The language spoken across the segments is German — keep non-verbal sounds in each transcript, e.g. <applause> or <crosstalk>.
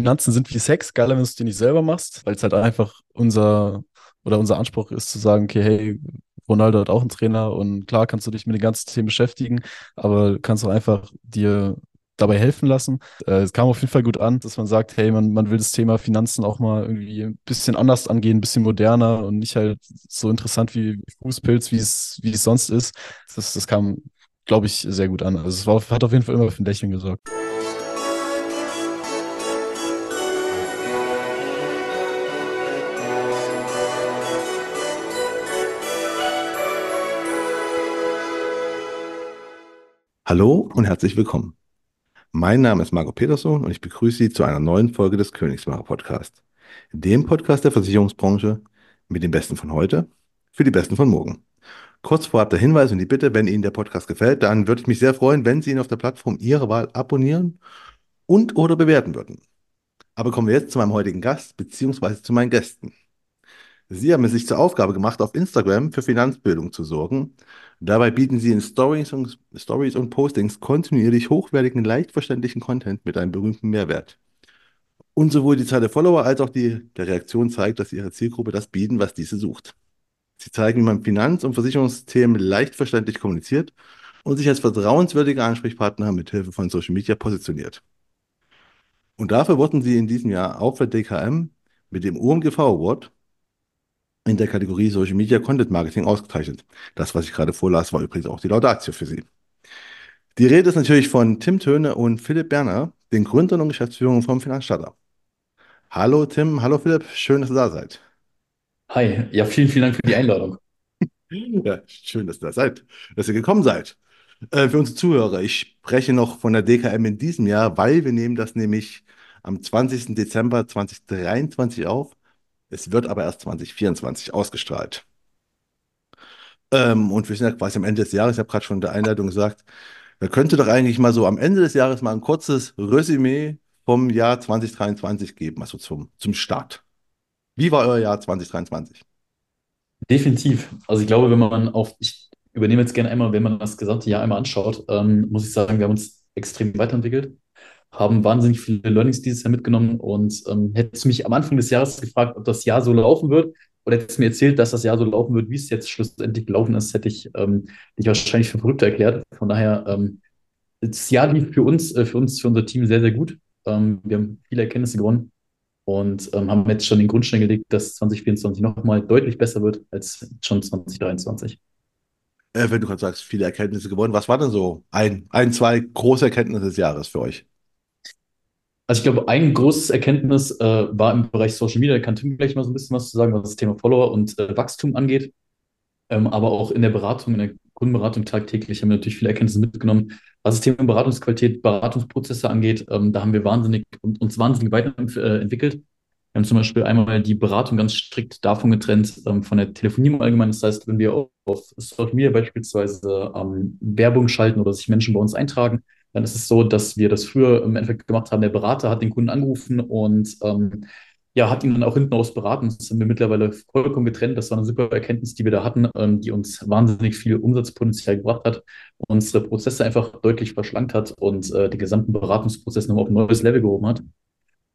Finanzen sind wie Sex, geiler, wenn du es dir nicht selber machst, weil es halt einfach unser oder unser Anspruch ist zu sagen, okay, hey, Ronaldo hat auch einen Trainer und klar kannst du dich mit den ganzen Themen beschäftigen, aber kannst auch einfach dir dabei helfen lassen. Äh, es kam auf jeden Fall gut an, dass man sagt, hey, man, man will das Thema Finanzen auch mal irgendwie ein bisschen anders angehen, ein bisschen moderner und nicht halt so interessant wie Fußpilz, wie es, wie es sonst ist. Das, das kam, glaube ich, sehr gut an. Also es war, hat auf jeden Fall immer für ein Lächeln gesorgt. Hallo und herzlich willkommen. Mein Name ist Marco Peterson und ich begrüße Sie zu einer neuen Folge des Königsmacher Podcast, dem Podcast der Versicherungsbranche mit den Besten von heute für die Besten von morgen. Kurz vorab der Hinweis und die Bitte, wenn Ihnen der Podcast gefällt, dann würde ich mich sehr freuen, wenn Sie ihn auf der Plattform Ihrer Wahl abonnieren und oder bewerten würden. Aber kommen wir jetzt zu meinem heutigen Gast bzw. zu meinen Gästen. Sie haben es sich zur Aufgabe gemacht, auf Instagram für Finanzbildung zu sorgen. Dabei bieten Sie in Stories und, Stories und Postings kontinuierlich hochwertigen, leicht verständlichen Content mit einem berühmten Mehrwert. Und sowohl die Zahl der Follower als auch die der Reaktion zeigt, dass Ihre Zielgruppe das bieten, was diese sucht. Sie zeigen, wie man Finanz- und Versicherungsthemen leicht verständlich kommuniziert und sich als vertrauenswürdiger Ansprechpartner mit Hilfe von Social Media positioniert. Und dafür wurden Sie in diesem Jahr auch für DKM mit dem OMGV Award in der Kategorie Social Media Content Marketing ausgezeichnet. Das, was ich gerade vorlas, war übrigens auch die Laudatio für Sie. Die Rede ist natürlich von Tim Töne und Philipp Berner, den Gründern und Geschäftsführern vom Finanzstarter. Hallo Tim, hallo Philipp, schön, dass ihr da seid. Hi, ja, vielen, vielen Dank für die Einladung. <laughs> Ja, schön, dass ihr da seid, dass ihr gekommen seid. Äh, für unsere Zuhörer, ich spreche noch von der DKM in diesem Jahr, weil wir nehmen das nämlich am 20. Dezember 2023 auf. Es wird aber erst 2024 ausgestrahlt. Ähm, und wir sind ja quasi am Ende des Jahres. Ich habe gerade schon in der Einleitung gesagt, man könnte doch eigentlich mal so am Ende des Jahres mal ein kurzes Resümee vom Jahr 2023 geben, also zum, zum Start. Wie war euer Jahr 2023? Definitiv. Also ich glaube, wenn man auf, ich übernehme jetzt gerne einmal, wenn man das gesamte Jahr einmal anschaut, ähm, muss ich sagen, wir haben uns extrem weiterentwickelt haben wahnsinnig viele Learnings dieses Jahr mitgenommen und ähm, hättest du mich am Anfang des Jahres gefragt, ob das Jahr so laufen wird, oder hättest du mir erzählt, dass das Jahr so laufen wird, wie es jetzt schlussendlich gelaufen ist, hätte ich ähm, dich wahrscheinlich für verrückt erklärt. Von daher, ähm, das Jahr lief für uns, äh, für uns, für unser Team sehr, sehr gut. Ähm, wir haben viele Erkenntnisse gewonnen und ähm, haben jetzt schon den Grundstein gelegt, dass 2024 nochmal deutlich besser wird als schon 2023. Äh, wenn du gerade sagst, viele Erkenntnisse gewonnen, was war denn so ein, ein, zwei große Erkenntnisse des Jahres für euch? Also ich glaube, ein großes Erkenntnis äh, war im Bereich Social Media, da kann Tim gleich mal so ein bisschen was zu sagen, was das Thema Follower und äh, Wachstum angeht. Ähm, aber auch in der Beratung, in der Kundenberatung tagtäglich haben wir natürlich viele Erkenntnisse mitgenommen. Was das Thema Beratungsqualität, Beratungsprozesse angeht, ähm, da haben wir wahnsinnig, uns wahnsinnig weiterentwickelt. Wir haben zum Beispiel einmal die Beratung ganz strikt davon getrennt, ähm, von der Telefonie im Allgemeinen. Das heißt, wenn wir auf Social Media beispielsweise ähm, Werbung schalten oder sich Menschen bei uns eintragen, dann ist es so, dass wir das früher im Endeffekt gemacht haben. Der Berater hat den Kunden angerufen und ähm, ja, hat ihn dann auch hinten aus beraten. Das haben wir mittlerweile vollkommen getrennt. Das war eine super Erkenntnis, die wir da hatten, ähm, die uns wahnsinnig viel Umsatzpotenzial gebracht hat, unsere Prozesse einfach deutlich verschlankt hat und äh, den gesamten Beratungsprozess nochmal auf ein neues Level gehoben hat.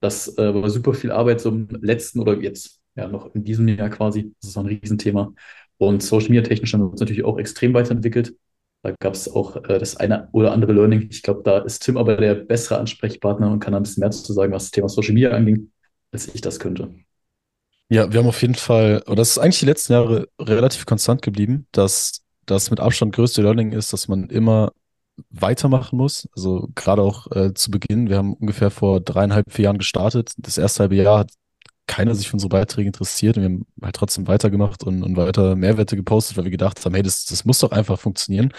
Das äh, war super viel Arbeit so im letzten oder jetzt ja noch in diesem Jahr quasi. Das ist auch ein Riesenthema. Und Social Media technisch haben wir uns natürlich auch extrem weiterentwickelt. Da gab es auch äh, das eine oder andere Learning. Ich glaube, da ist Tim aber der bessere Ansprechpartner und kann ein bisschen mehr zu sagen, was das Thema Social Media anging, als ich das könnte. Ja, wir haben auf jeden Fall, und das ist eigentlich die letzten Jahre relativ konstant geblieben, dass das mit Abstand größte Learning ist, dass man immer weitermachen muss. Also gerade auch äh, zu Beginn, wir haben ungefähr vor dreieinhalb, vier Jahren gestartet. Das erste halbe Jahr hat keiner sich für unsere Beiträge interessiert und wir haben halt trotzdem weitergemacht und, und weiter Mehrwerte gepostet, weil wir gedacht haben, hey, das, das muss doch einfach funktionieren.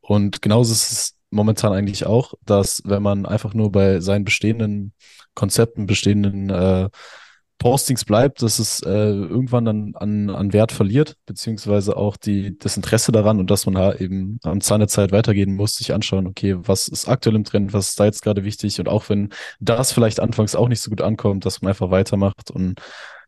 Und genauso ist es momentan eigentlich auch, dass wenn man einfach nur bei seinen bestehenden Konzepten, bestehenden äh, Postings bleibt, dass es äh, irgendwann dann an, an Wert verliert, beziehungsweise auch die, das Interesse daran und dass man da eben am Zahn der Zeit weitergehen muss, sich anschauen, okay, was ist aktuell im Trend, was ist da jetzt gerade wichtig und auch wenn das vielleicht anfangs auch nicht so gut ankommt, dass man einfach weitermacht und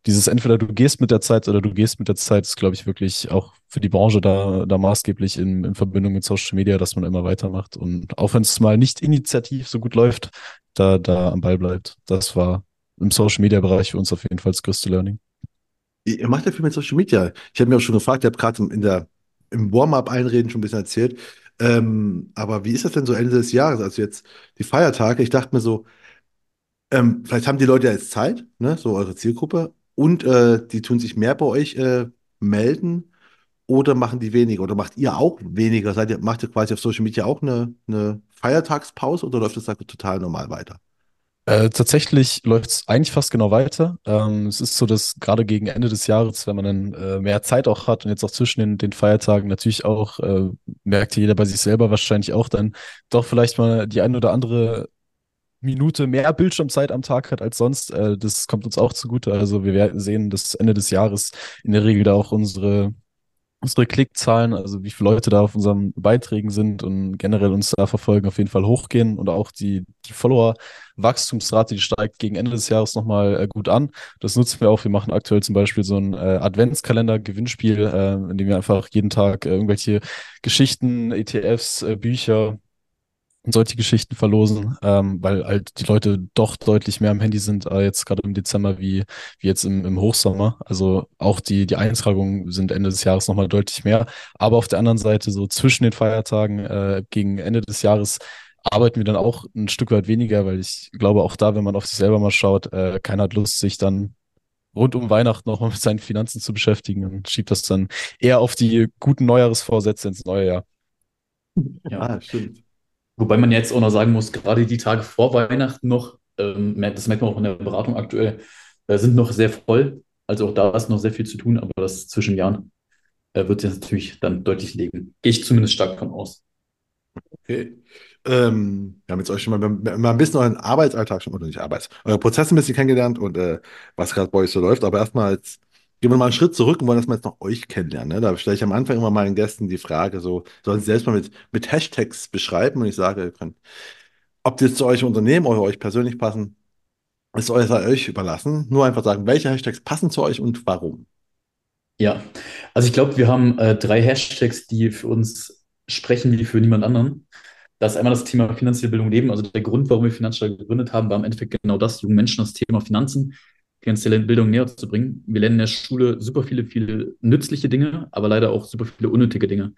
dieses entweder du gehst mit der Zeit oder du gehst mit der Zeit ist, glaube ich, wirklich auch für die Branche da, da maßgeblich in, in Verbindung mit Social Media, dass man immer weitermacht und auch wenn es mal nicht initiativ so gut läuft, da, da am Ball bleibt. Das war im Social Media Bereich für uns auf jeden Fall das größte Learning. Ihr macht ja viel mit Social Media. Ich habe mir auch schon gefragt, ihr habt gerade in der, im Warm-up-Einreden schon ein bisschen erzählt. Ähm, aber wie ist das denn so Ende des Jahres? Also jetzt die Feiertage. Ich dachte mir so, ähm, vielleicht haben die Leute ja jetzt Zeit, ne, so eure Zielgruppe, und äh, die tun sich mehr bei euch äh, melden oder machen die weniger? Oder macht ihr auch weniger? Seid ihr, macht ihr quasi auf Social Media auch eine, eine Feiertagspause oder läuft das da total normal weiter? Äh, tatsächlich läuft es eigentlich fast genau weiter. Ähm, es ist so, dass gerade gegen Ende des Jahres, wenn man dann äh, mehr Zeit auch hat und jetzt auch zwischen den, den Feiertagen natürlich auch, äh, merkt jeder bei sich selber wahrscheinlich auch dann doch vielleicht mal die eine oder andere Minute mehr Bildschirmzeit am Tag hat als sonst. Äh, das kommt uns auch zugute. Also wir sehen, dass Ende des Jahres in der Regel da auch unsere unsere Klickzahlen, also wie viele Leute da auf unseren Beiträgen sind und generell uns da verfolgen, auf jeden Fall hochgehen und auch die, die Follower-Wachstumsrate, die steigt gegen Ende des Jahres nochmal äh, gut an. Das nutzen wir auch. Wir machen aktuell zum Beispiel so ein äh, Adventskalender-Gewinnspiel, äh, in dem wir einfach jeden Tag äh, irgendwelche Geschichten, ETFs, äh, Bücher, solche Geschichten verlosen, ähm, weil halt die Leute doch deutlich mehr am Handy sind, äh, jetzt gerade im Dezember wie, wie jetzt im, im Hochsommer. Also auch die, die Eintragungen sind Ende des Jahres nochmal deutlich mehr. Aber auf der anderen Seite, so zwischen den Feiertagen äh, gegen Ende des Jahres, arbeiten wir dann auch ein Stück weit weniger, weil ich glaube, auch da, wenn man auf sich selber mal schaut, äh, keiner hat Lust, sich dann rund um Weihnachten nochmal mit seinen Finanzen zu beschäftigen und schiebt das dann eher auf die guten Neujahresvorsätze ins neue Jahr. Ja, ah, stimmt. Wobei man jetzt auch noch sagen muss, gerade die Tage vor Weihnachten noch, ähm, das merkt man auch in der Beratung aktuell, äh, sind noch sehr voll. Also auch da ist noch sehr viel zu tun, aber das zwischen Jahren äh, wird sich natürlich dann deutlich legen. Gehe ich zumindest stark von aus. Okay. Ähm, wir haben jetzt euch schon mal, mal ein bisschen euren Arbeitsalltag schon, oder nicht Arbeits, eure Prozesse ein bisschen kennengelernt und äh, was gerade bei euch so läuft. Aber erstmal als Gehen wir mal einen Schritt zurück und wollen erstmal jetzt noch euch kennenlernen. Ne? Da stelle ich am Anfang immer meinen Gästen die Frage, so, sollen sie selbst mal mit, mit Hashtags beschreiben und ich sage, könnt, ob die zu euch Unternehmen oder euch persönlich passen, ist euch, überlassen. Nur einfach sagen, welche Hashtags passen zu euch und warum. Ja, also ich glaube, wir haben äh, drei Hashtags, die für uns sprechen wie für niemand anderen. Das ist einmal das Thema finanzielle Bildung leben. Also der Grund, warum wir Finanzsteuer gegründet haben, war im Endeffekt genau das, jungen Menschen das Thema Finanzen finanzielle Bildung näher zu bringen. Wir lernen in der Schule super viele, viele nützliche Dinge, aber leider auch super viele unnötige Dinge.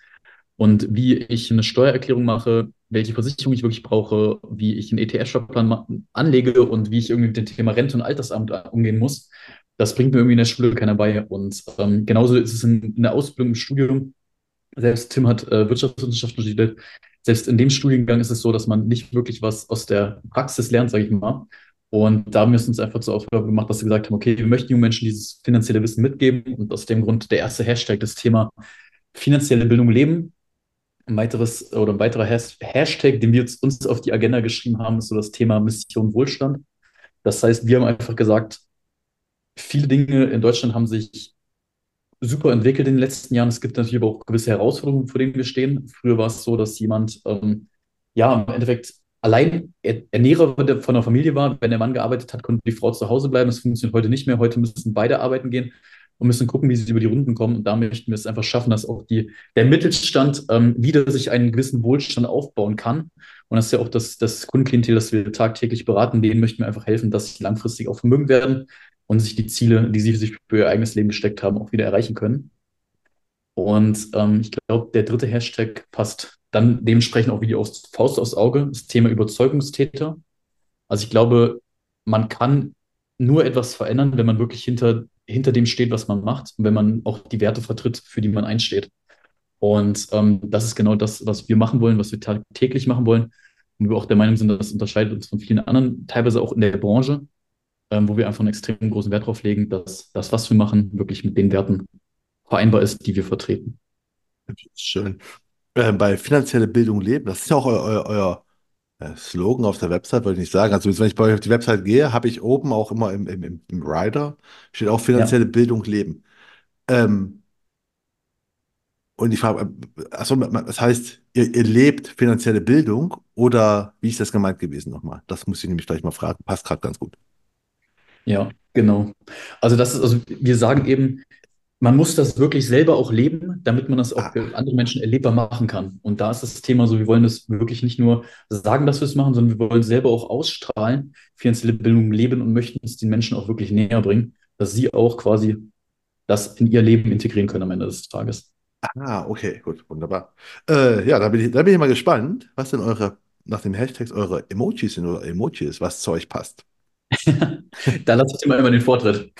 Und wie ich eine Steuererklärung mache, welche Versicherung ich wirklich brauche, wie ich einen ETF-Sparplan anlege und wie ich irgendwie mit dem Thema Rente und Altersamt umgehen muss, das bringt mir irgendwie in der Schule keiner bei. Und ähm, genauso ist es in, in, der Ausbildung, im Studium. Selbst Tim hat äh, Wirtschaftswissenschaften studiert. Selbst in dem Studiengang ist es so, dass man nicht wirklich was aus der Praxis lernt, sage ich mal, und da haben wir es uns einfach zur Aufgabe gemacht, dass wir gesagt haben, okay, wir möchten jungen Menschen dieses finanzielle Wissen mitgeben. Und aus dem Grund der erste Hashtag, das Thema finanzielle Bildung leben. Ein weiteres oder ein weiterer Hashtag, den wir uns auf die Agenda geschrieben haben, ist so das Thema Mission Wohlstand. Das heißt, wir haben einfach gesagt, viele Dinge in Deutschland haben sich super entwickelt in den letzten Jahren. Es gibt natürlich aber auch gewisse Herausforderungen, vor denen wir stehen. Früher war es so, dass jemand ähm, ja im Endeffekt allein Ernährer von der Familie war. Wenn der Mann gearbeitet hat, konnte die Frau zu Hause bleiben. Das funktioniert heute nicht mehr. Heute müssen beide arbeiten gehen und müssen gucken, wie sie über die Runden kommen. Und da möchten wir es einfach schaffen, dass auch die, der Mittelstand ähm, wieder sich einen gewissen Wohlstand aufbauen kann. Und das ist ja auch das, das Kundenklientel, das wir tagtäglich beraten. Denen möchten wir einfach helfen, dass sie langfristig auch vermögen werden und sich die Ziele, die sie sich für ihr eigenes Leben gesteckt haben, auch wieder erreichen können. Und ähm, ich glaube, der dritte Hashtag passt dann dementsprechend auch wie die Faust aufs Auge, das Thema Überzeugungstäter. Also ich glaube, man kann nur etwas verändern, wenn man wirklich hinter, hinter dem steht, was man macht und wenn man auch die Werte vertritt, für die man einsteht. Und ähm, das ist genau das, was wir machen wollen, was wir täglich machen wollen. Und wir auch der Meinung sind, das unterscheidet uns von vielen anderen, teilweise auch in der Branche, ähm, wo wir einfach einen extrem großen Wert darauf legen, dass das, was wir machen, wirklich mit den Werten vereinbar ist, die wir vertreten. Schön äh, bei finanzielle Bildung leben. Das ist ja auch euer, euer, euer äh, Slogan auf der Website, wollte ich nicht sagen. Also wenn ich bei euch auf die Website gehe, habe ich oben auch immer im, im, im Rider, steht auch finanzielle ja. Bildung leben. Ähm, und ich frage, achso, das heißt, ihr, ihr, lebt finanzielle Bildung oder wie ist das gemeint gewesen nochmal? Das muss ich nämlich gleich mal fragen. Passt gerade ganz gut. Ja, genau. Also das ist, also wir sagen eben, man muss das wirklich selber auch leben, damit man das auch Ah, für andere Menschen erlebbar machen kann. Und da ist das Thema so, wir wollen das wirklich nicht nur sagen, dass wir es machen, sondern wir wollen selber auch ausstrahlen, finanzielle Bildung leben und möchten es den Menschen auch wirklich näher bringen, dass sie auch quasi das in ihr Leben integrieren können am Ende des Tages. ah, okay, gut, wunderbar. Äh, ja, da bin ich, da bin ich mal gespannt, was denn eure, nach den Hashtags eure Emojis sind oder Emojis, was zu euch passt. <laughs> Da lasse ich mal immer den Vortritt.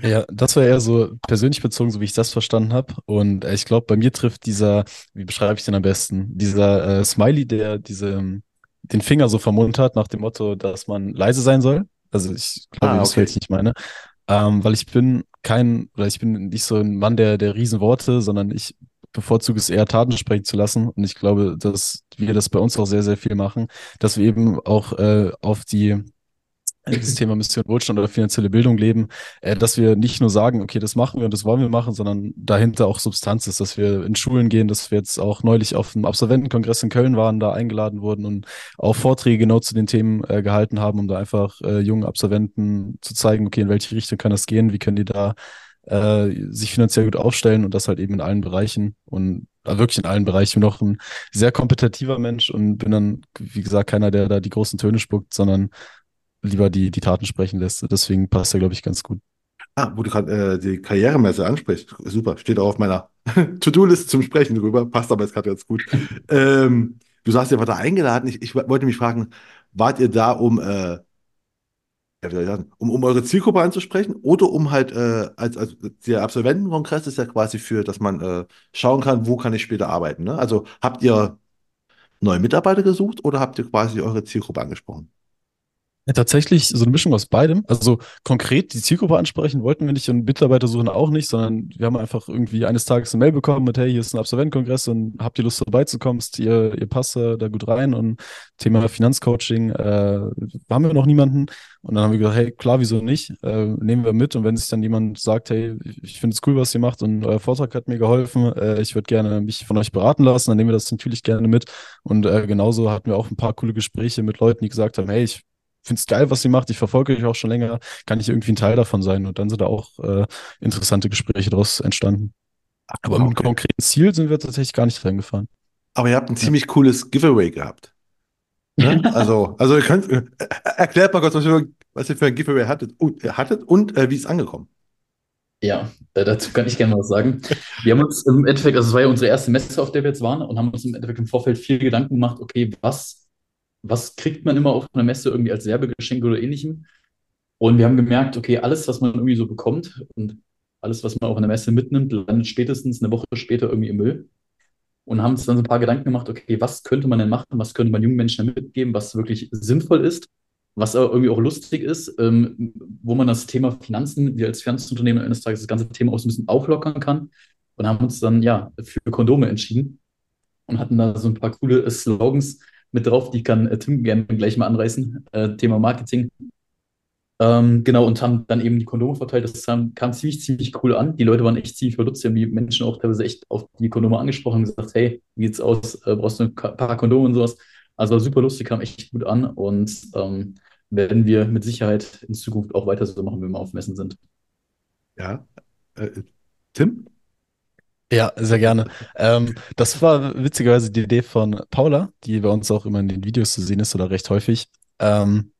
Ja, das war eher so persönlich bezogen, so wie ich das verstanden habe. Und äh, ich glaube, bei mir trifft dieser, wie beschreibe ich den am besten? Dieser äh, Smiley, der diese, ähm, den Finger so vermummt hat, nach dem Motto, dass man leise sein soll. Also ich glaube, Ah, okay. welchen ich meine. Ähm, weil ich bin kein, oder ich bin nicht so ein Mann der, der Riesenworte, sondern ich bevorzuge es eher Taten sprechen zu lassen. Und ich glaube, dass wir das bei uns auch sehr, sehr viel machen, dass wir eben auch äh, auf die das Thema Mission Wohlstand oder finanzielle Bildung leben, äh, dass wir nicht nur sagen, okay, das machen wir und das wollen wir machen, sondern dahinter auch Substanz ist, dass wir in Schulen gehen, dass wir jetzt auch neulich auf dem Absolventenkongress in Köln waren, da eingeladen wurden und auch Vorträge genau zu den Themen äh, gehalten haben, um da einfach äh, jungen Absolventen zu zeigen, okay, in welche Richtung kann das gehen, wie können die da äh, sich finanziell gut aufstellen und das halt eben in allen Bereichen und äh, wirklich in allen Bereichen. Ich bin auch ein sehr kompetitiver Mensch und bin dann, wie gesagt, keiner, der da die großen Töne spuckt, sondern lieber die, die Taten sprechen lässt. Deswegen passt er, glaube ich, ganz gut. Ah, wo du gerade äh, die Karrieremesse ansprichst. Super, steht auch auf meiner <laughs> To-Do-Liste zum Sprechen drüber. Passt aber jetzt gerade ganz gut. Ähm, du sagst, ihr wart da eingeladen. Ich, ich wollte mich fragen, wart ihr da, um, äh, um, um eure Zielgruppe anzusprechen oder um halt, äh, als, als der Absolventenkongress ist ja quasi für, dass man äh, schauen kann, wo kann ich später arbeiten, ne? Also habt ihr neue Mitarbeiter gesucht oder habt ihr quasi eure Zielgruppe angesprochen? Ja, tatsächlich so eine Mischung aus beidem. Also konkret die Zielgruppe ansprechen wollten wir nicht und Mitarbeiter suchen auch nicht, sondern wir haben einfach irgendwie eines Tages eine Mail bekommen mit, hey, hier ist ein Absolventenkongress und habt ihr Lust vorbeizukommen? Ist Ihr, ihr passt da da gut rein und Thema Finanzcoaching, äh, haben wir noch niemanden. Und dann haben wir gesagt, hey, klar, wieso nicht? Äh, nehmen wir mit und wenn sich dann jemand sagt, hey, ich finde es cool, was ihr macht und euer Vortrag hat mir geholfen, äh, ich würde gerne mich von euch beraten lassen, dann nehmen wir das natürlich gerne mit. Und äh, genauso hatten wir auch ein paar coole Gespräche mit Leuten, die gesagt haben, hey, ich finde es geil, was ihr macht. Ich verfolge euch auch schon länger. Kann ich irgendwie ein Teil davon sein? Und dann sind da auch äh, interessante Gespräche daraus entstanden. Aber mit einem Okay. konkreten Ziel sind wir tatsächlich gar nicht reingefahren. Aber ihr habt ein ziemlich cooles Giveaway gehabt. Ne? <laughs> Also, also ihr könnt, äh, erklärt mal kurz, was ihr, was ihr für ein Giveaway hattet und, äh, hattet und äh, wie ist es angekommen? Ja, äh, dazu kann ich gerne was sagen. Wir haben uns im Endeffekt, also es war ja unsere erste Messe, auf der wir jetzt waren, und haben uns im Endeffekt im Vorfeld viel Gedanken gemacht, okay, was, was kriegt man immer auf einer Messe irgendwie als Werbegeschenk oder ähnlichem? Und wir haben gemerkt, okay, alles, was man irgendwie so bekommt und alles, was man auf einer Messe mitnimmt, landet spätestens eine Woche später irgendwie im Müll. Und haben uns dann so ein paar Gedanken gemacht, okay, was könnte man denn machen, was könnte man jungen Menschen mitgeben, was wirklich sinnvoll ist, was aber irgendwie auch lustig ist, ähm, wo man das Thema Finanzen, wir als Finanzunternehmen eines Tages das ganze Thema auch so ein bisschen auflockern kann. Und haben uns dann ja für Kondome entschieden und hatten da so ein paar coole Slogans mit drauf, die kann äh, Tim gerne gleich mal anreißen. Äh, Thema Marketing. Ähm, genau, und haben dann eben die Kondome verteilt. Das kam, kam ziemlich, ziemlich cool an. Die Leute waren echt ziemlich verdutzt. Die haben die Menschen auch teilweise echt auf die Kondome angesprochen und gesagt, hey, wie sieht's aus? Äh, brauchst du ein paar Kondome und sowas? Also super lustig, kam echt gut an und ähm, werden wir mit Sicherheit in Zukunft auch weiter so machen, wenn wir auf Messen sind. Ja. Äh, Tim? Ja, sehr gerne. Ähm, das war witzigerweise die Idee von Paula, die bei uns auch immer in den Videos zu sehen ist oder recht häufig. Ähm,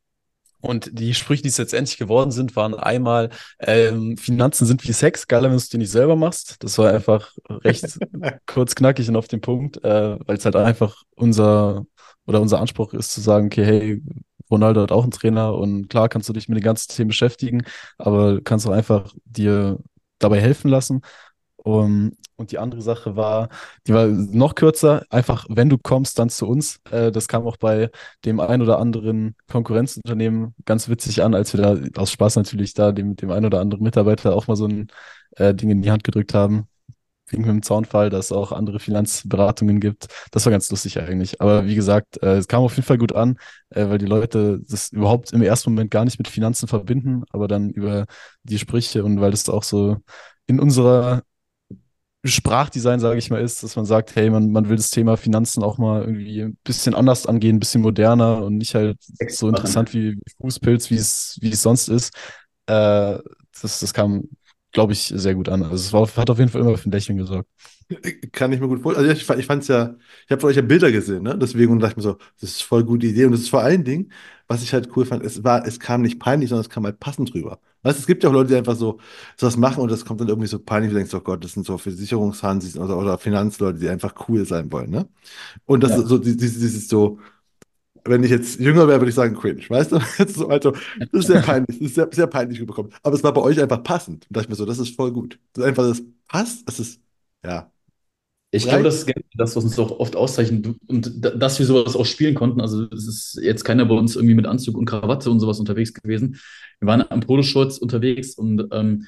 und die Sprüche, die es letztendlich geworden sind, waren einmal, ähm, Finanzen sind wie Sex, geiler, wenn du es dir nicht selber machst. Das war einfach recht <laughs> kurz, knackig und auf den Punkt, äh, weil es halt einfach unser oder unser Anspruch ist zu sagen, okay, hey, Ronaldo hat auch einen Trainer und klar kannst du dich mit den ganzen Themen beschäftigen, aber du kannst auch einfach dir dabei helfen lassen. Um, und die andere Sache war, die war noch kürzer, einfach, wenn du kommst, dann zu uns. Äh, das kam auch bei dem ein oder anderen Konkurrenzunternehmen ganz witzig an, als wir da aus Spaß natürlich da dem, dem ein oder anderen Mitarbeiter auch mal so ein äh, Ding in die Hand gedrückt haben. Wegen dem Zaunfall, dass es auch andere Finanzberatungen gibt. Das war ganz lustig eigentlich. Aber wie gesagt, äh, es kam auf jeden Fall gut an, äh, weil die Leute das überhaupt im ersten Moment gar nicht mit Finanzen verbinden, aber dann über die Sprüche und weil das auch so in unserer Sprachdesign, sage ich mal, ist, dass man sagt, hey, man, man will das Thema Finanzen auch mal irgendwie ein bisschen anders angehen, ein bisschen moderner und nicht halt so interessant wie Fußpilz, wie es, wie es sonst ist. Äh, das, das kam glaube ich, sehr gut an. Also es war, hat auf jeden Fall immer für ein Lächeln gesorgt. Kann ich mir gut vorstellen. Also ich, ich fand es ja, ich habe von euch ja Bilder gesehen, ne? Deswegen dachte ich mir so, das ist voll gute Idee. Und das ist vor allen Dingen, was ich halt cool fand, es war, es kam nicht peinlich, sondern es kam halt passend rüber. Weißt es gibt ja auch Leute, die einfach so sowas machen und das kommt dann irgendwie so peinlich, du denkst, oh Gott, das sind so Versicherungshansis oder, oder Finanzleute, die einfach cool sein wollen, ne? Und das Ja. ist so, dieses, dieses so, wenn ich jetzt jünger wäre, würde ich sagen, cringe, weißt du? Jetzt <laughs> so, also, das ist sehr peinlich, das ist sehr, sehr peinlich rübergekommen. Aber es war bei euch einfach passend. Und dachte ich mir so, das ist voll gut. Das ist einfach, das passt, es ist, ja. Ich glaube, das ist generell das, was uns auch oft auszeichnet und da- dass wir sowas auch spielen konnten. Also es ist jetzt keiner bei uns irgendwie mit Anzug und Krawatte und sowas unterwegs gewesen. Wir waren am Poloshorts unterwegs und ähm,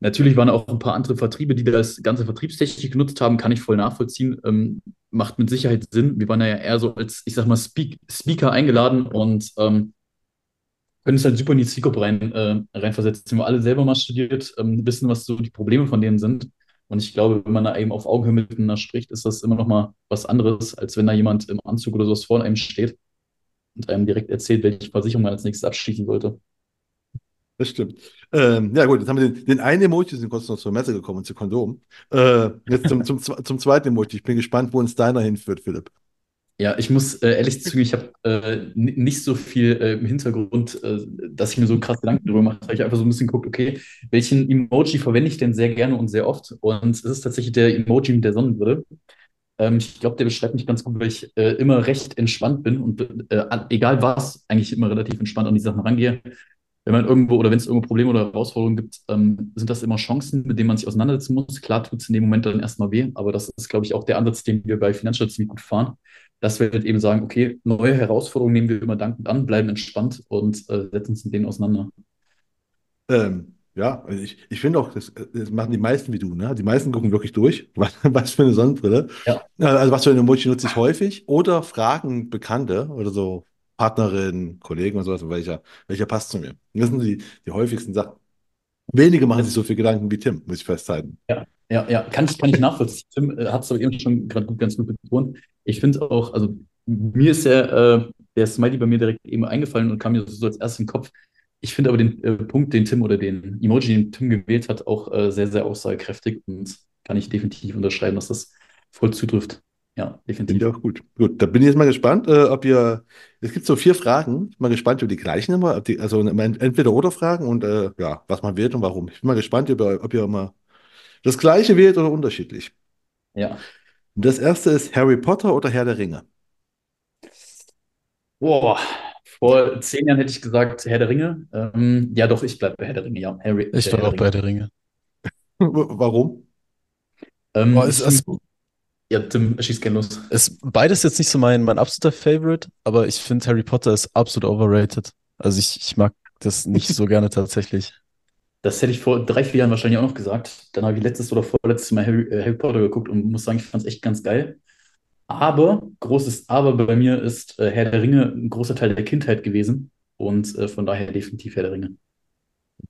natürlich waren auch ein paar andere Vertriebe, die das ganze Vertriebstechnik genutzt haben, kann ich voll nachvollziehen. Ähm, macht mit Sicherheit Sinn. Wir waren ja eher so als, ich sag mal, Speak Speaker eingeladen und ähm, können uns halt super in die Zielgruppe rein, äh, reinversetzen. Wir haben alle selber mal studiert, ähm, wissen, was so die Probleme von denen sind. Und ich glaube, wenn man da eben auf Augenhöhe miteinander spricht, ist das immer noch mal was anderes, als wenn da jemand im Anzug oder sowas vor einem steht und einem direkt erzählt, welche Versicherung man als nächstes abschließen sollte. Das stimmt. Ähm, ja, gut, jetzt haben wir den, den einen Emoji, sind kurz noch zur Messe gekommen und zu Kondom. Äh, jetzt zum, zum, <laughs> zum zweiten Emoji. Ich bin gespannt, wo uns deiner hinführt, Philipp. Ja, ich muss äh, ehrlich zugeben, ich habe äh, nicht so viel äh, im Hintergrund, äh, dass ich mir so krass Gedanken darüber mache. Ich einfach so ein bisschen guckt, okay, welchen Emoji verwende ich denn sehr gerne und sehr oft? Und es ist tatsächlich der Emoji mit der Sonnenbrille. Ähm, ich glaube, der beschreibt mich ganz gut, weil ich äh, immer recht entspannt bin und äh, egal was, eigentlich immer relativ entspannt an die Sachen rangehe. Wenn man irgendwo oder wenn es irgendwo Probleme oder Herausforderungen gibt, ähm, sind das immer Chancen, mit denen man sich auseinandersetzen muss. Klar tut es in dem Moment dann erstmal weh, aber das ist, glaube ich, auch der Ansatz, den wir bei Financial ziemlich gut fahren, dass wir halt eben sagen, okay, neue Herausforderungen nehmen wir immer dankend an, bleiben entspannt und äh, setzen uns mit denen auseinander. Ähm, ja, also ich, ich finde auch, das, das machen die meisten wie du, ne? Die meisten gucken wirklich durch, <laughs> was, was für eine Sonnenbrille. Ja. Also was für ein Emoji nutze ich häufig oder fragen Bekannte oder so Partnerinnen, Kollegen und sowas, welcher, welcher passt zu mir. Das sind die, die häufigsten Sachen. Wenige machen sich so viel Gedanken wie Tim, muss ich festhalten. Ja, ja, ja, kann ich, kann ich nachvollziehen. Tim äh, hat es aber eben schon gerade gut, ganz gut betont. Ich finde auch, also mir ist der, äh, der Smiley bei mir direkt eben eingefallen und kam mir so als erstes in den Kopf. Ich finde aber den äh, Punkt, den Tim oder den Emoji, den Tim gewählt hat, auch äh, sehr, sehr aussagekräftig und kann ich definitiv unterschreiben, dass das voll zutrifft. Ja, Finde definitiv. ich auch gut. Gut, da bin ich jetzt mal gespannt, äh, ob ihr. Es gibt so vier Fragen. Ich bin mal gespannt über die gleichen immer. Ob die, also entweder oder Fragen und äh, ja, was man wählt und warum. Ich bin mal gespannt, ob ihr, ob ihr immer das gleiche wählt oder unterschiedlich. Ja. Das erste ist Harry Potter oder Herr der Ringe. Boah, vor zehn Jahren hätte ich gesagt Herr der Ringe. Ähm, ja, doch, ich bleibe bei Herr der Ringe, ja. Harry, Ich war Herr auch der bei Ringe. der Ringe. <laughs> Warum? Ähm, Boah, es, find, ja, Tim, schieß gerne los. es, beides jetzt nicht so mein, mein absoluter Favorite, aber ich finde Harry Potter ist absolut overrated. Also ich, ich mag das nicht so gerne tatsächlich. <laughs> Das hätte ich vor drei, vier Jahren wahrscheinlich auch noch gesagt. Dann habe ich letztes oder vorletztes Mal Harry, äh, Harry Potter geguckt und muss sagen, ich fand es echt ganz geil. Aber, großes Aber bei mir ist äh, Herr der Ringe ein großer Teil der Kindheit gewesen. Und äh, von daher definitiv Herr der Ringe.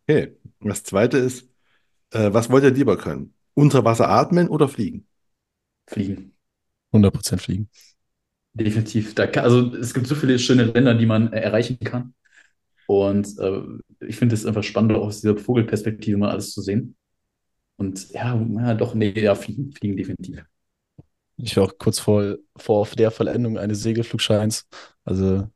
Okay. Das zweite ist, äh, was wollt ihr lieber können? Unter Wasser atmen oder fliegen? Fliegen. 100% fliegen. Definitiv. Da kann, also es gibt so viele schöne Länder, die man äh, erreichen kann. Und äh, ich finde es einfach spannend, auch aus dieser Vogelperspektive mal alles zu sehen. Und ja, ja doch, nee, ja, fliegen, fliegen definitiv. Ich war auch kurz vor, vor der Vollendung eines Segelflugscheins. Also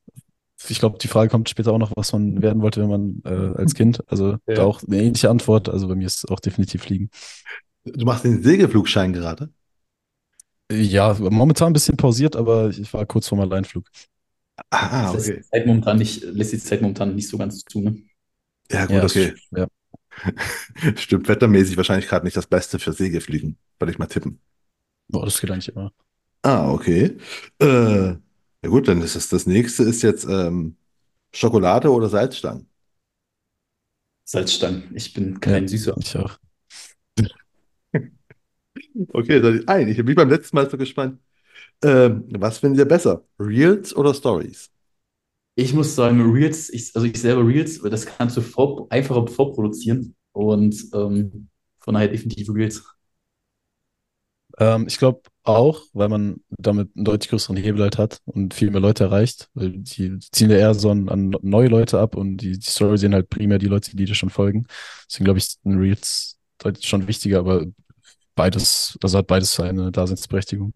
ich glaube, die Frage kommt später auch noch, was man werden wollte, wenn man äh, als Kind. Also Ja. da auch eine ähnliche Antwort. Also bei mir ist es auch definitiv fliegen. Du machst den Segelflugschein gerade? Ja, momentan ein bisschen pausiert, aber ich war kurz vor meinem Alleinflug. Ah, Das lässt okay. die Zeit momentan nicht, lässt die Zeit momentan nicht so ganz zu, ne? Ja, gut, Ja, okay. ja. <laughs> Stimmt, wettermäßig wahrscheinlich gerade nicht das Beste für Segelfliegen. Würde ich mal tippen. Boah, das geht eigentlich immer. Ah, okay. Äh, ja gut, dann ist das, das nächste ist jetzt ähm, Schokolade oder Salzstangen. Salzstangen. Ich bin Ja, kein Süßer. ich auch. Okay, dann ein. Ich bin beim letzten Mal so gespannt. Ähm, was findet ihr besser? Reels oder Stories? Ich muss sagen, Reels, ich, also ich selber Reels, das kannst du vor, einfacher vorproduzieren. Und ähm, von daher definitiv Reels. Ähm, ich glaube auch, weil man damit einen deutlich größeren Hebel halt hat und viel mehr Leute erreicht. Weil die ziehen ja eher so an, an neue Leute ab und die, die Story sehen halt primär die Leute, die dir schon folgen. Deswegen glaube ich, ein Reels deutlich schon wichtiger, aber beides, also hat beides seine Daseinsberechtigung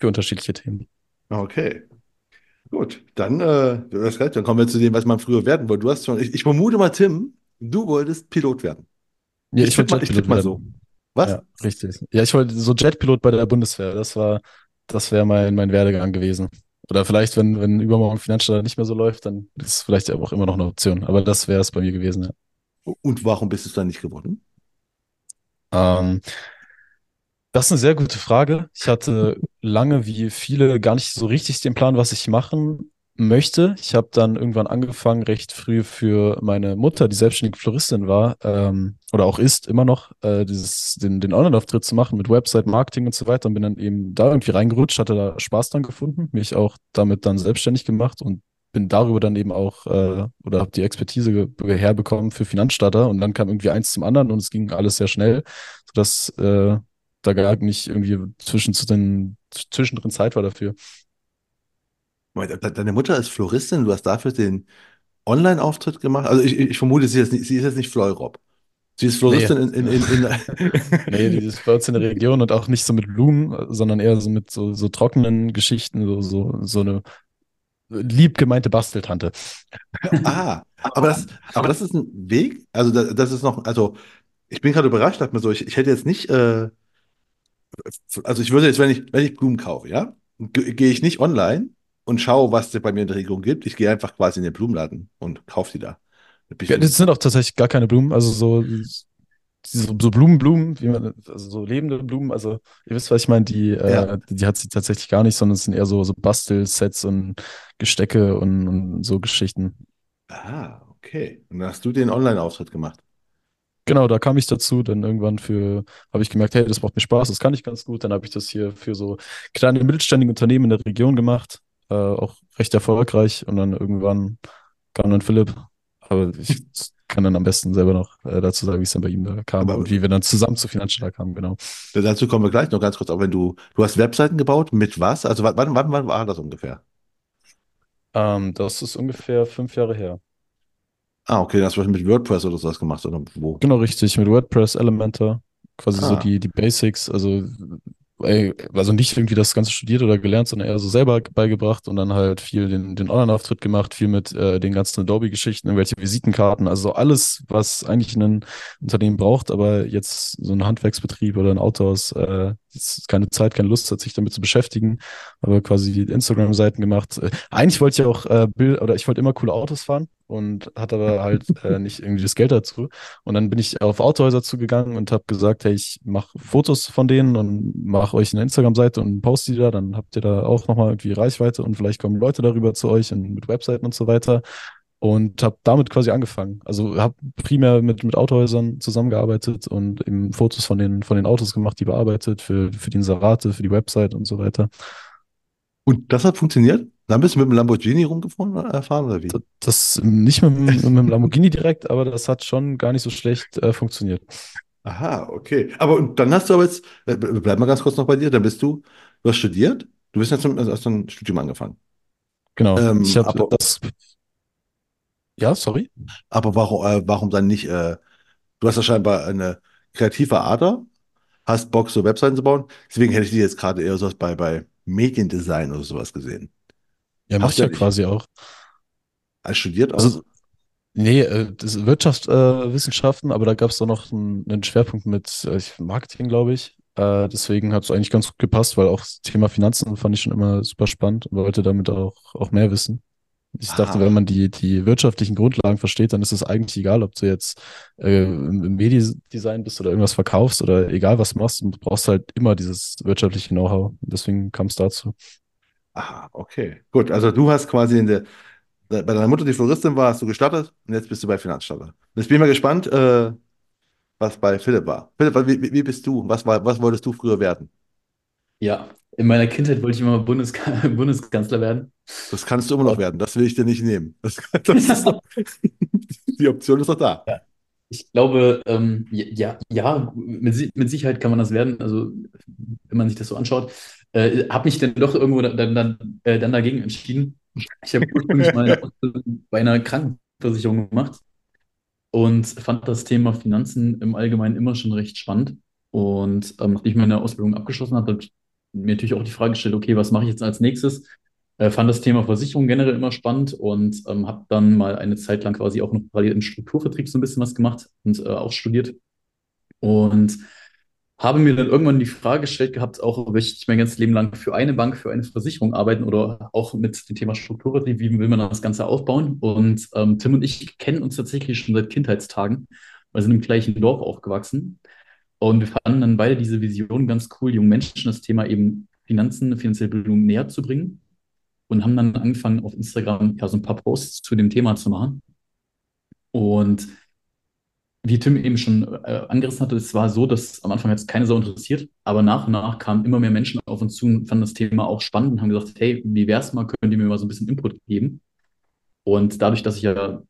für unterschiedliche Themen. Okay. Gut, dann, äh, du hast recht, dann kommen wir zu dem, was man früher werden wollte. Du hast schon, ich, ich vermute mal, Tim, du wolltest Pilot werden. Ja, Ich ich wollte mal, ich tippe mal so. Was? Ja, richtig. Ja, ich wollte so Jetpilot bei der Bundeswehr. Das war, das wäre mein, mein Werdegang gewesen. Oder vielleicht, wenn, wenn übermorgen Finanzsteuer nicht mehr so läuft, dann ist es vielleicht auch immer noch eine Option. Aber das wäre es bei mir gewesen, ja. Und warum bist du es dann nicht geworden? Ähm, Das ist eine sehr gute Frage. Ich hatte lange, wie viele, gar nicht so richtig den Plan, was ich machen möchte. Ich habe dann irgendwann angefangen, recht früh für meine Mutter, die selbstständige Floristin war, ähm, oder auch ist immer noch, äh, dieses, den, den Online-Auftritt zu machen mit Website, Marketing und so weiter und bin dann eben da irgendwie reingerutscht, hatte da Spaß dran gefunden, mich auch damit dann selbstständig gemacht und bin darüber dann eben auch äh, oder habe die Expertise herbekommen für Finanzstarter und dann kam irgendwie eins zum anderen und es ging alles sehr schnell, sodass äh, da gar nicht irgendwie zwischen zu den, zwischendrin Zeit war dafür. Deine Mutter ist Floristin, du hast dafür den Online-Auftritt gemacht. Also ich, ich vermute, sie ist, nicht, sie ist jetzt nicht Fleurop. Sie ist Nee, Floristin in, in, in, in <laughs> nee, die ist bei uns in der Region und auch nicht so mit Blumen, sondern eher so mit so, so trockenen Geschichten, so, so, so eine lieb gemeinte Basteltante. Ah, aber das, aber das ist ein Weg. Also da- das ist noch, also ich bin gerade überrascht, dachte mir so, ich, ich hätte jetzt nicht, äh, also ich würde jetzt, wenn ich, wenn ich Blumen kaufe, ja, ge- gehe ich nicht online und schaue, was es bei mir in der Region gibt. Ich gehe einfach quasi in den Blumenladen und kaufe die da. Ja, das sind auch tatsächlich gar keine Blumen, also so, so, so Blumen, Blumen, wie man, also so lebende Blumen, also ihr wisst, was ich meine, die, Ja. äh, die hat sie tatsächlich gar nicht, sondern es sind eher so, so Bastelsets und Gestecke und, und so Geschichten. Ah, okay. Und dann hast du den Online-Auftritt gemacht. Genau, da kam ich dazu, dann irgendwann für, habe ich gemerkt, hey, das macht mir Spaß, das kann ich ganz gut. Dann habe ich das hier für so kleine mittelständige Unternehmen in der Region gemacht, äh, auch recht erfolgreich. Und dann irgendwann kam dann Philipp, aber ich kann dann am besten selber noch äh, dazu sagen, wie es dann bei ihm da kam Aber und wie wir dann zusammen zu Finanzstarter kamen, genau. dazu kommen wir gleich noch ganz kurz. Aber wenn du, du hast Webseiten gebaut, mit was? Also wann, wann, wann wann war das ungefähr? Ähm, das ist ungefähr fünf Jahre her. Ah, okay, dann hast du mit WordPress oder sowas gemacht, oder wo? Genau, richtig, mit WordPress, Elementor, quasi so Ah. die, die Basics, also, ey, also nicht irgendwie das Ganze studiert oder gelernt, sondern eher so selber beigebracht und dann halt viel den, den Online-Auftritt gemacht, viel mit äh, den ganzen Adobe-Geschichten, irgendwelche Visitenkarten, also alles, was eigentlich ein Unternehmen braucht, aber jetzt so ein Handwerksbetrieb oder ein Autohaus äh, keine Zeit, keine Lust hat, sich damit zu beschäftigen, aber quasi die Instagram-Seiten gemacht. Äh, eigentlich wollte ich auch äh, Bild oder ich wollte immer coole Autos fahren und hatte aber <laughs> halt äh, nicht irgendwie das Geld dazu. Und dann bin ich auf Autohäuser zugegangen und habe gesagt, hey, ich mache Fotos von denen und mache euch eine Instagram-Seite und poste die da. Dann habt ihr da auch nochmal irgendwie Reichweite und vielleicht kommen Leute darüber zu euch und mit Webseiten und so weiter. Und habe damit quasi angefangen. Also habe primär mit, mit Autohäusern zusammengearbeitet und eben Fotos von den, von den Autos gemacht, die bearbeitet für, für die Inserate, für die Website und so weiter. Und das hat funktioniert? Dann bist du mit dem Lamborghini rumgefahren, äh, fahren oder wie? Das, das nicht mit, dem- mit dem Lamborghini direkt, aber das hat schon gar nicht so schlecht äh, funktioniert. Aha, okay. Aber und dann hast du aber jetzt, äh, bleib mal ganz kurz noch bei dir, dann bist du, du hast studiert, du bist jetzt zum, also hast ein Studium angefangen. Genau. Ähm, ich habe das. Ja, sorry. Aber warum, äh, warum dann nicht, äh, du hast ja scheinbar eine kreative Ader, hast Bock, so Webseiten zu bauen, deswegen hätte ich dich jetzt gerade eher so bei, bei Mediendesign oder sowas gesehen. Ja, Hast mach ich du ja quasi auch. Als studiert auch? Also, nee, äh, das ist Wirtschaftswissenschaften, äh, aber da gab es doch noch einen, einen Schwerpunkt mit äh, Marketing, glaube ich. Äh, deswegen hat es eigentlich ganz gut gepasst, weil auch das Thema Finanzen fand ich schon immer super spannend und wollte damit auch, auch mehr wissen. Ich dachte, Ah. wenn man die, die wirtschaftlichen Grundlagen versteht, dann ist es eigentlich egal, ob du jetzt äh, im, Mediendesign bist oder irgendwas verkaufst oder egal was machst, du brauchst halt immer dieses wirtschaftliche Know-how. Deswegen kam es dazu. Ah, okay. Gut, also du hast quasi in der, bei deiner Mutter, die Floristin war, hast du gestartet und jetzt bist du bei Finanzstarter. Jetzt bin ich mal gespannt, äh, was bei Philipp war. Philipp, wie, wie- wie bist du? Was war, was wolltest du früher werden? Ja, in meiner Kindheit wollte ich immer Bundeska <laughs> Bundeskanzler werden. Das kannst du immer noch werden. Das will ich dir nicht nehmen. Das, das doch, <laughs> die Option ist doch da. Ich glaube, ähm, ja, ja, mit, mit Sicherheit kann man das werden, also wenn man sich das so anschaut. Äh, habe mich dann doch irgendwo dann, dann, äh, dann dagegen entschieden. Ich habe ursprünglich mal <laughs> bei einer Krankenversicherung gemacht und fand das Thema Finanzen im Allgemeinen immer schon recht spannend. Und ähm, nachdem ich meine Ausbildung abgeschlossen habe, habe ich mir natürlich auch die Frage gestellt, okay, was mache ich jetzt als nächstes? Äh, fand das Thema Versicherung generell immer spannend und ähm, habe dann mal eine Zeit lang quasi auch noch parallel im Strukturvertrieb so ein bisschen was gemacht und äh, auch studiert. Und habe mir dann irgendwann die Frage gestellt gehabt, auch möchte ich mein ganzes Leben lang für eine Bank, für eine Versicherung arbeiten oder auch mit dem Thema Strukturvertrieb, wie will man das Ganze aufbauen? Und ähm, Tim und ich kennen uns tatsächlich schon seit Kindheitstagen. Wir sind im gleichen Dorf aufgewachsen. Und wir fanden dann beide diese Vision ganz cool, jungen Menschen das Thema eben Finanzen, finanzielle Bildung näher zu bringen. Und haben dann angefangen, auf Instagram ja so ein paar Posts zu dem Thema zu machen. Und wie Tim eben schon äh, angerissen hatte, es war so, dass am Anfang jetzt keine so interessiert, aber nach und nach kamen immer mehr Menschen auf uns zu und fanden das Thema auch spannend und haben gesagt, hey, wie wär's mal, könnt ihr mir mal so ein bisschen Input geben? Und dadurch, dass ich ja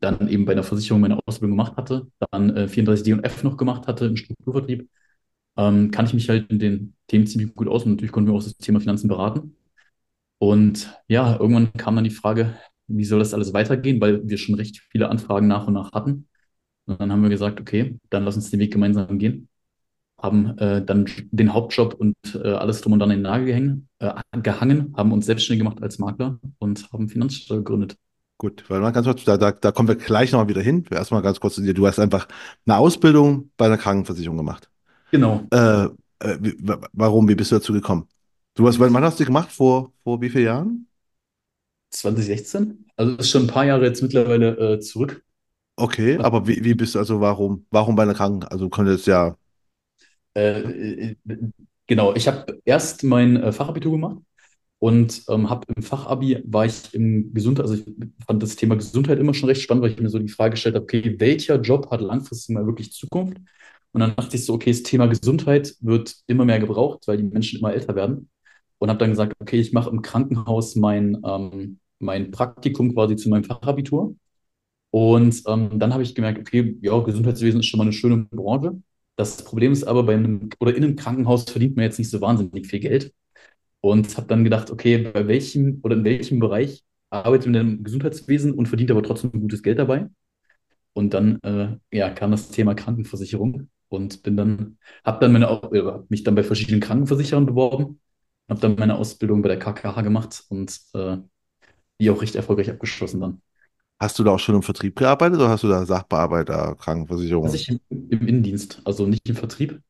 dann eben bei einer Versicherung meine Ausbildung gemacht hatte, dann äh, 34D und F noch gemacht hatte im Strukturvertrieb, ähm, kann ich mich halt in den Themen ziemlich gut aus und natürlich konnten wir auch das Thema Finanzen beraten. Und ja, irgendwann kam dann die Frage, wie soll das alles weitergehen, weil wir schon recht viele Anfragen nach und nach hatten. Und dann haben wir gesagt, okay, dann lass uns den Weg gemeinsam gehen. Haben äh, dann den Hauptjob und äh, alles drum und dann in den Nagel gehängt, äh, gehangen, haben uns selbstständig gemacht als Makler und haben Finanzsteuer gegründet. Gut, weil mal ganz kurz, da, da, da kommen wir gleich nochmal wieder hin. Erstmal ganz kurz zu dir. Du hast einfach eine Ausbildung bei einer Krankenversicherung gemacht. Genau. Äh, äh, wie, warum? Wie bist du dazu gekommen? Du hast, wann hast du gemacht? Vor, vor wie vielen Jahren? 2016. Also das ist schon ein paar Jahre jetzt mittlerweile äh, zurück. Okay, aber wie, wie bist du, also warum, warum bei einer Kranken? Also könnte es ja. Äh, äh, genau, ich habe erst mein äh, Fachabitur gemacht und ähm, habe im Fachabi war ich im Gesundheit, also ich fand das Thema Gesundheit immer schon recht spannend, weil ich mir so die Frage gestellt habe, okay, welcher Job hat langfristig mal wirklich Zukunft? Und dann dachte ich so, okay, das Thema Gesundheit wird immer mehr gebraucht, weil die Menschen immer älter werden. Und habe dann gesagt, okay, ich mache im Krankenhaus mein, ähm, mein Praktikum quasi zu meinem Fachabitur und ähm, dann habe ich gemerkt, okay, ja, Gesundheitswesen ist schon mal eine schöne Branche. Das Problem ist aber, bei einem oder in einem Krankenhaus verdient man jetzt nicht so wahnsinnig viel Geld. Und habe dann gedacht, okay, bei welchem oder in welchem Bereich arbeitet man im Gesundheitswesen und verdient aber trotzdem gutes Geld dabei? Und dann äh, ja, kam das Thema Krankenversicherung und bin dann, habe dann meine, äh, mich dann bei verschiedenen Krankenversicherern beworben, habe dann meine Ausbildung bei der KKH gemacht und äh, die auch recht erfolgreich abgeschlossen dann. Hast du da auch schon im Vertrieb gearbeitet oder hast du da Sachbearbeiter, Krankenversicherung? Also ich im, im Innendienst, also nicht im Vertrieb.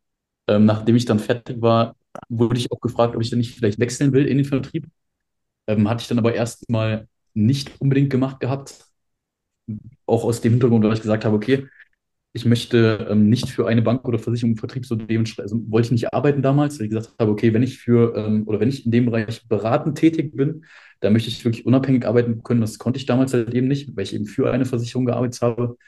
Ähm, nachdem ich dann fertig war, wurde ich auch gefragt, ob ich dann nicht vielleicht wechseln will in den Vertrieb. Ähm, hatte ich dann aber erstmal nicht unbedingt gemacht gehabt. Auch aus dem Hintergrund, weil ich gesagt habe, okay, ich möchte ähm, nicht für eine Bank oder Versicherung im Vertrieb so dementsprechend, also wollte ich nicht arbeiten damals, weil ich gesagt habe, okay, wenn ich für ähm, oder wenn ich in dem Bereich beratend tätig bin, dann möchte ich wirklich unabhängig arbeiten können. Das konnte ich damals halt eben nicht, weil ich eben für eine Versicherung gearbeitet habe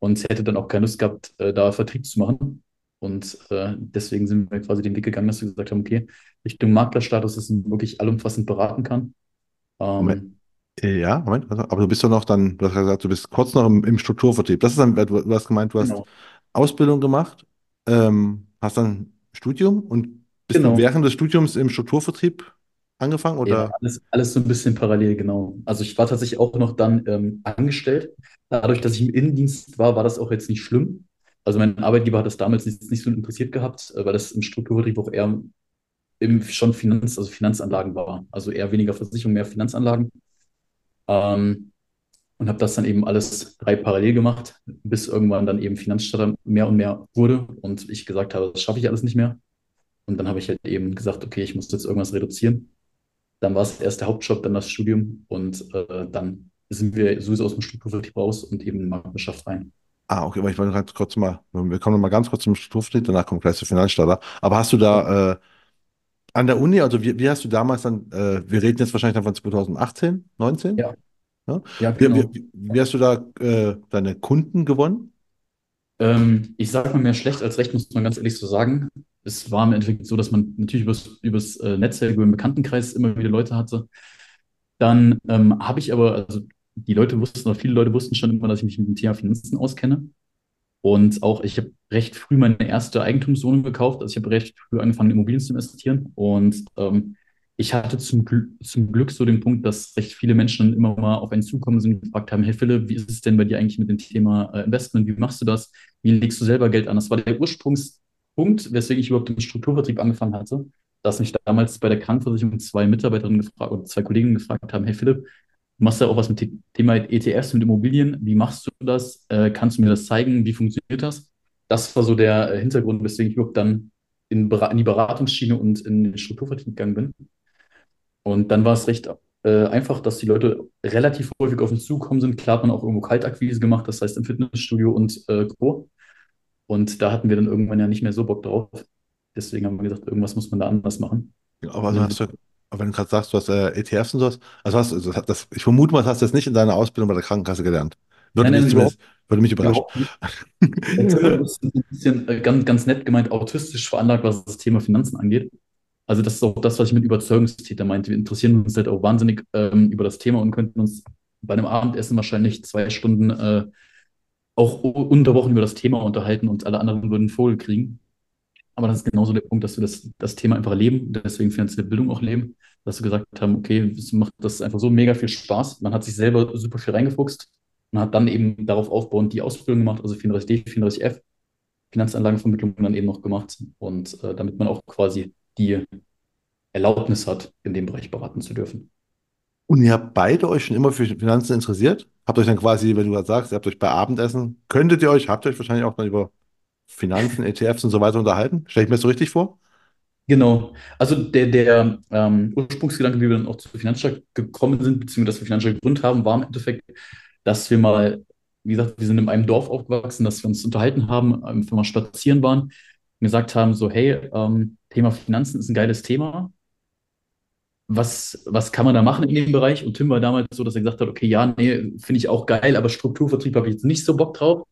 und hätte dann auch keine Lust gehabt, äh, da Vertrieb zu machen. Und äh, deswegen sind wir quasi den Weg gegangen, dass wir gesagt haben, okay, Richtung Maklerstatus, dass man wirklich allumfassend beraten kann. Ähm, äh, ja, Moment, aber du bist doch noch dann, du hast gesagt, du bist kurz noch im, im Strukturvertrieb. Das ist dann, du hast gemeint, du hast genau. Ausbildung gemacht, ähm, hast dann Studium und bist genau. dann während des Studiums im Strukturvertrieb angefangen oder? Ja, alles, alles so ein bisschen parallel, genau. Also ich war tatsächlich auch noch dann ähm, angestellt. Dadurch, dass ich im Innendienst war, war das auch jetzt nicht schlimm. Also mein Arbeitgeber hat das damals nicht, nicht so interessiert gehabt, äh, weil das im Strukturvertrieb auch eher im, schon Finanz, also Finanzanlagen war. Also eher weniger Versicherung, mehr Finanzanlagen. Ähm, und habe das dann eben alles drei parallel gemacht, bis irgendwann dann eben Finanzstatter mehr und mehr wurde und ich gesagt habe, das schaffe ich alles nicht mehr. Und dann habe ich halt eben gesagt, okay, ich muss jetzt irgendwas reduzieren. Dann war es erst der Hauptjob, dann das Studium und äh, dann sind wir sowieso aus dem Strukturvertrieb raus und eben in Marktwirtschaft rein. Ah, okay, aber ich wollte ganz kurz mal, wir kommen noch mal ganz kurz zum Strukturvertrieb, danach kommt gleich zur Finanzstatter. Aber hast du da äh, an der Uni, also wie, wie hast du damals dann, äh, wir reden jetzt wahrscheinlich dann von 2018, 19? Ja. Ja, ja genau. Wie, wie, wie, hast du da äh, deine Kunden gewonnen? Ähm, ich sage mal mehr schlecht als recht, muss man ganz ehrlich so sagen. Es war im Endeffekt so, dass man natürlich übers, übers äh, Netzwerk, über den Bekanntenkreis immer wieder Leute hatte. Dann ähm, habe ich aber, also die Leute wussten, oder viele Leute wussten schon immer, dass ich mich mit dem Thema Finanzen auskenne. Und auch, ich habe recht früh meine erste Eigentumswohnung gekauft. Also ich habe recht früh angefangen, Immobilien zu investieren. Und ähm, ich hatte zum, Gl zum Glück so den Punkt, dass recht viele Menschen immer mal auf einen zukommen sind und gefragt haben, hey Philipp, wie ist es denn bei dir eigentlich mit dem Thema äh, Investment? Wie machst du das? Wie legst du selber Geld an? Das war der Ursprungspunkt, weswegen ich überhaupt den Strukturvertrieb angefangen hatte, dass mich damals bei der Krankenversicherung zwei Mitarbeiterinnen gefragt oder zwei Kollegen gefragt haben, hey Philipp, machst ja auch was mit dem Thema ETFs und Immobilien. Wie machst du das? Äh, kannst du mir das zeigen? Wie funktioniert das? Das war so der äh, Hintergrund, weswegen ich überhaupt dann in, in, die Beratungsschiene und in den Strukturvertrieb gegangen bin. Und dann war es recht äh, einfach, dass die Leute relativ häufig auf uns zugekommen sind. Klar hat man auch irgendwo Kaltakquise gemacht, das heißt im Fitnessstudio und äh, Co. Und da hatten wir dann irgendwann ja nicht mehr so Bock drauf. Deswegen haben wir gesagt, irgendwas muss man da anders machen. aber also hast du, wenn du gerade sagst, du hast äh, ETFs und sowas, also hast also das, ich vermute mal, hast du das nicht in deiner Ausbildung bei der Krankenkasse gelernt. Würde, nein, mich, nein, würde mich überraschen. ist ein bisschen äh, ganz, ganz nett gemeint autistisch veranlagt, was das Thema Finanzen angeht. Also das ist auch das, was ich mit Überzeugungstäter meinte. Wir interessieren uns halt auch wahnsinnig ähm, über das Thema und könnten uns bei einem Abendessen wahrscheinlich zwei Stunden äh, auch unterbrochen über das Thema unterhalten und alle anderen würden Vogel kriegen. Aber das ist genauso der Punkt, dass wir das, das Thema einfach leben, deswegen finanzielle Bildung auch leben, dass wir gesagt haben, okay, es macht das einfach so mega viel Spaß. Man hat sich selber super viel reingefuchst und hat dann eben darauf aufbauend die Ausbildung gemacht, also 34D, 34F, Finanzanlagenvermittlung dann eben noch gemacht und äh, damit man auch quasi die Erlaubnis hat, in dem Bereich beraten zu dürfen. Und ihr habt beide euch schon immer für Finanzen interessiert? Habt euch dann quasi, wenn du gerade sagst, ihr habt euch bei Abendessen, könntet ihr euch, habt ihr euch wahrscheinlich auch dann über Finanzen, ETFs und so weiter unterhalten? Stelle ich mir das so richtig vor? Genau. Also der, der ähm, Ursprungsgedanke, wie wir dann auch zur Finanzstadt gekommen sind, beziehungsweise dass wir Finanzstadt gegründet haben, war im Endeffekt, dass wir mal, wie gesagt, wir sind in einem Dorf aufgewachsen, dass wir uns unterhalten haben, einfach mal spazieren waren und gesagt haben, so, hey, ähm, Thema Finanzen ist ein geiles Thema. Was, was kann man da machen in dem Bereich? Und Tim war damals so, dass er gesagt hat, okay, ja, nee, finde ich auch geil, aber Strukturvertrieb habe ich jetzt nicht so Bock drauf.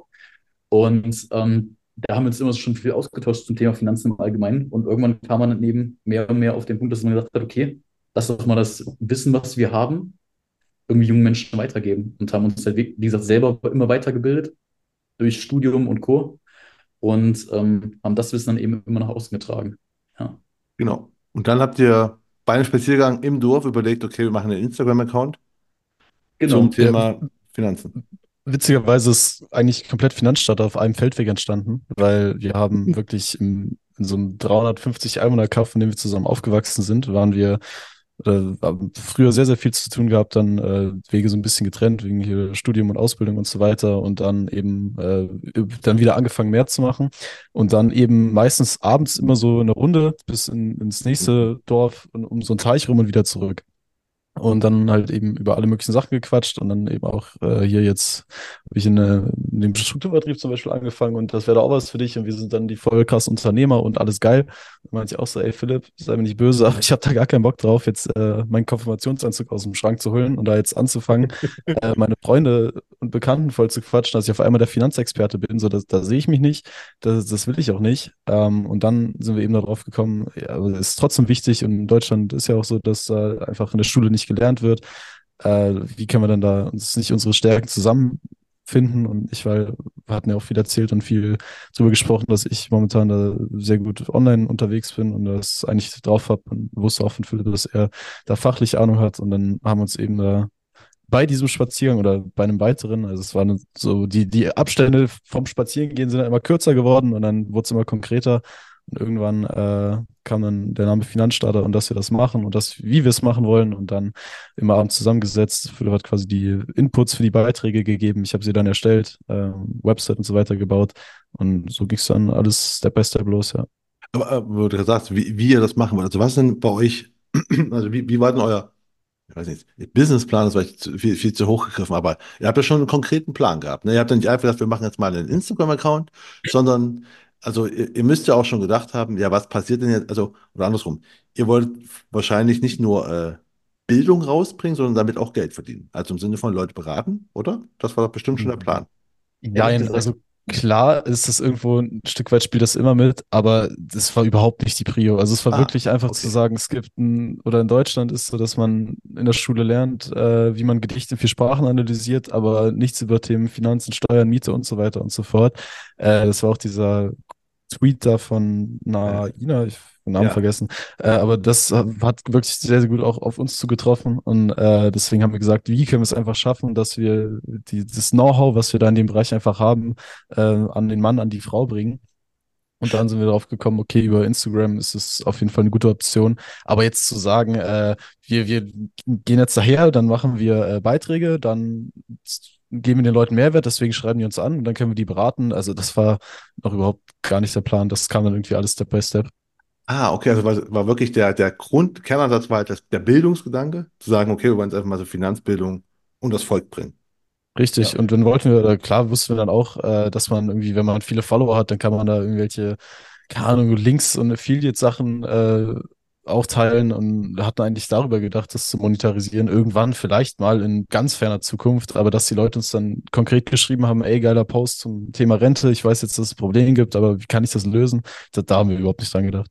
Und ähm, da haben wir uns immer schon viel ausgetauscht zum Thema Finanzen im Allgemeinen. Und irgendwann kam man dann eben mehr und mehr auf den Punkt, dass man gesagt hat, okay, lass doch mal das Wissen, was wir haben, irgendwie jungen Menschen weitergeben. Und haben uns halt, wie gesagt, selber immer weitergebildet durch Studium und Co. Und ähm, haben das Wissen dann eben immer nach außen getragen. Ja. Genau. Und dann habt ihr bei einem Spaziergang im Dorf überlegt, okay, wir machen einen Instagram-Account genau. zum Thema ja. Finanzen. Witzigerweise ist eigentlich komplett Finanzstadt auf einem Feldweg entstanden, weil wir haben hm. wirklich im, in so einem 350 Einwohner Kaff, in dem wir zusammen aufgewachsen sind, waren wir äh, früher sehr, sehr viel zu tun gehabt, dann äh, Wege so ein bisschen getrennt, wegen hier Studium und Ausbildung und so weiter und dann eben äh, dann wieder angefangen mehr zu machen und dann eben meistens abends immer so eine Runde bis in, ins nächste Dorf und um so einen Teich rum und wieder zurück. Und dann halt eben über alle möglichen Sachen gequatscht und dann eben auch äh, hier jetzt habe ich in, äh, in dem Strukturvertrieb zum Beispiel angefangen und das wäre da auch was für dich und wir sind dann die voll krass Unternehmer und alles geil. Und meinte ich auch so, ey Philipp, sei mir nicht böse, aber ich habe da gar keinen Bock drauf, jetzt äh, meinen Konfirmationsanzug aus dem Schrank zu holen und da jetzt anzufangen, <laughs> äh, meine Freunde und Bekannten voll zu quatschen, dass ich auf einmal der Finanzexperte bin. So, das, da sehe ich mich nicht, das, das will ich auch nicht. Ähm, und dann sind wir eben darauf gekommen, ja, es ist trotzdem wichtig und in Deutschland ist ja auch so, dass da einfach in der Schule nicht gelernt wird. Äh, wie können wir dann da uns nicht unsere Stärken zusammenfinden? Und ich weil wir hatten ja auch viel erzählt und viel darüber gesprochen, dass ich momentan da sehr gut online unterwegs bin und das eigentlich drauf habe und wusste auch von Philipp, dass er da fachlich Ahnung hat. Und dann haben wir uns eben da bei diesem Spaziergang oder bei einem weiteren, also es waren so, die, die Abstände vom Spazierengehen sind immer kürzer geworden und dann wurde es immer konkreter. Und irgendwann äh, kam dann der Name Finanzstarter und dass wir das machen und das, wie wir es machen wollen und dann immer abends zusammengesetzt. Philipp hat quasi die Inputs für die Beiträge gegeben. Ich habe sie dann erstellt, äh, Website und so weiter gebaut und so ging es dann alles Step by Step los, ja. Aber, aber wo du sagst, wie, wie ihr das machen wollt, also was denn bei euch, <clears throat> also wie, wie war denn euer, ich weiß nicht, Businessplan ist vielleicht viel, viel zu hoch gegriffen, aber ihr habt ja schon einen konkreten Plan gehabt. Ne? Ihr habt ja nicht einfach gesagt, wir machen jetzt mal einen Instagram-Account, sondern also ihr, ihr, müsst ja auch schon gedacht haben, ja, was passiert denn jetzt, also, oder andersrum, ihr wollt wahrscheinlich nicht nur äh, Bildung rausbringen, sondern damit auch Geld verdienen. Also im Sinne von Leute beraten, oder? Das war doch bestimmt schon der Plan. Ja, also klar ist das irgendwo ein Stück weit spielt das immer mit, aber das war überhaupt nicht die Prio. Also es war ah, wirklich einfach okay. zu sagen, es gibt ein, oder in Deutschland ist so, dass man in der Schule lernt, äh, wie man Gedichte in vier Sprachen analysiert, aber nichts über Themen Finanzen, Steuern, Miete und so weiter und so fort. Äh, das war auch dieser Tweet da von Naina, ich den Namen Ja. vergessen. Äh, aber das hat wirklich sehr, sehr gut auch auf uns zugetroffen. Und äh, deswegen haben wir gesagt, wie können wir es einfach schaffen, dass wir die, das Know-how, was wir da in dem Bereich einfach haben, äh, an den Mann, an die Frau bringen. Und dann sind wir darauf gekommen, okay, über Instagram ist es auf jeden Fall eine gute Option. Aber jetzt zu sagen, äh, wir, wir gehen jetzt daher, dann machen wir äh, Beiträge, dann geben wir den Leuten Mehrwert, deswegen schreiben die uns an und dann können wir die beraten. Also das war noch überhaupt gar nicht der Plan. Das kam dann irgendwie alles Step by Step. Ah, okay, also war, war wirklich der, der Grund, Kernansatz war halt das, der Bildungsgedanke, zu sagen, okay, wir wollen jetzt einfach mal so Finanzbildung und das Volk bringen. Richtig. Ja. Und dann wollten wir, oder klar wussten wir dann auch, äh, dass man irgendwie, wenn man viele Follower hat, dann kann man da irgendwelche, keine Ahnung, Links und Affiliate-Sachen äh, auch teilen und hatten eigentlich darüber gedacht, das zu monetarisieren. Irgendwann vielleicht mal in ganz ferner Zukunft, aber dass die Leute uns dann konkret geschrieben haben, ey, geiler Post zum Thema Rente, ich weiß jetzt, dass es ein Problem gibt, aber wie kann ich das lösen? Da, da haben wir überhaupt nicht dran gedacht.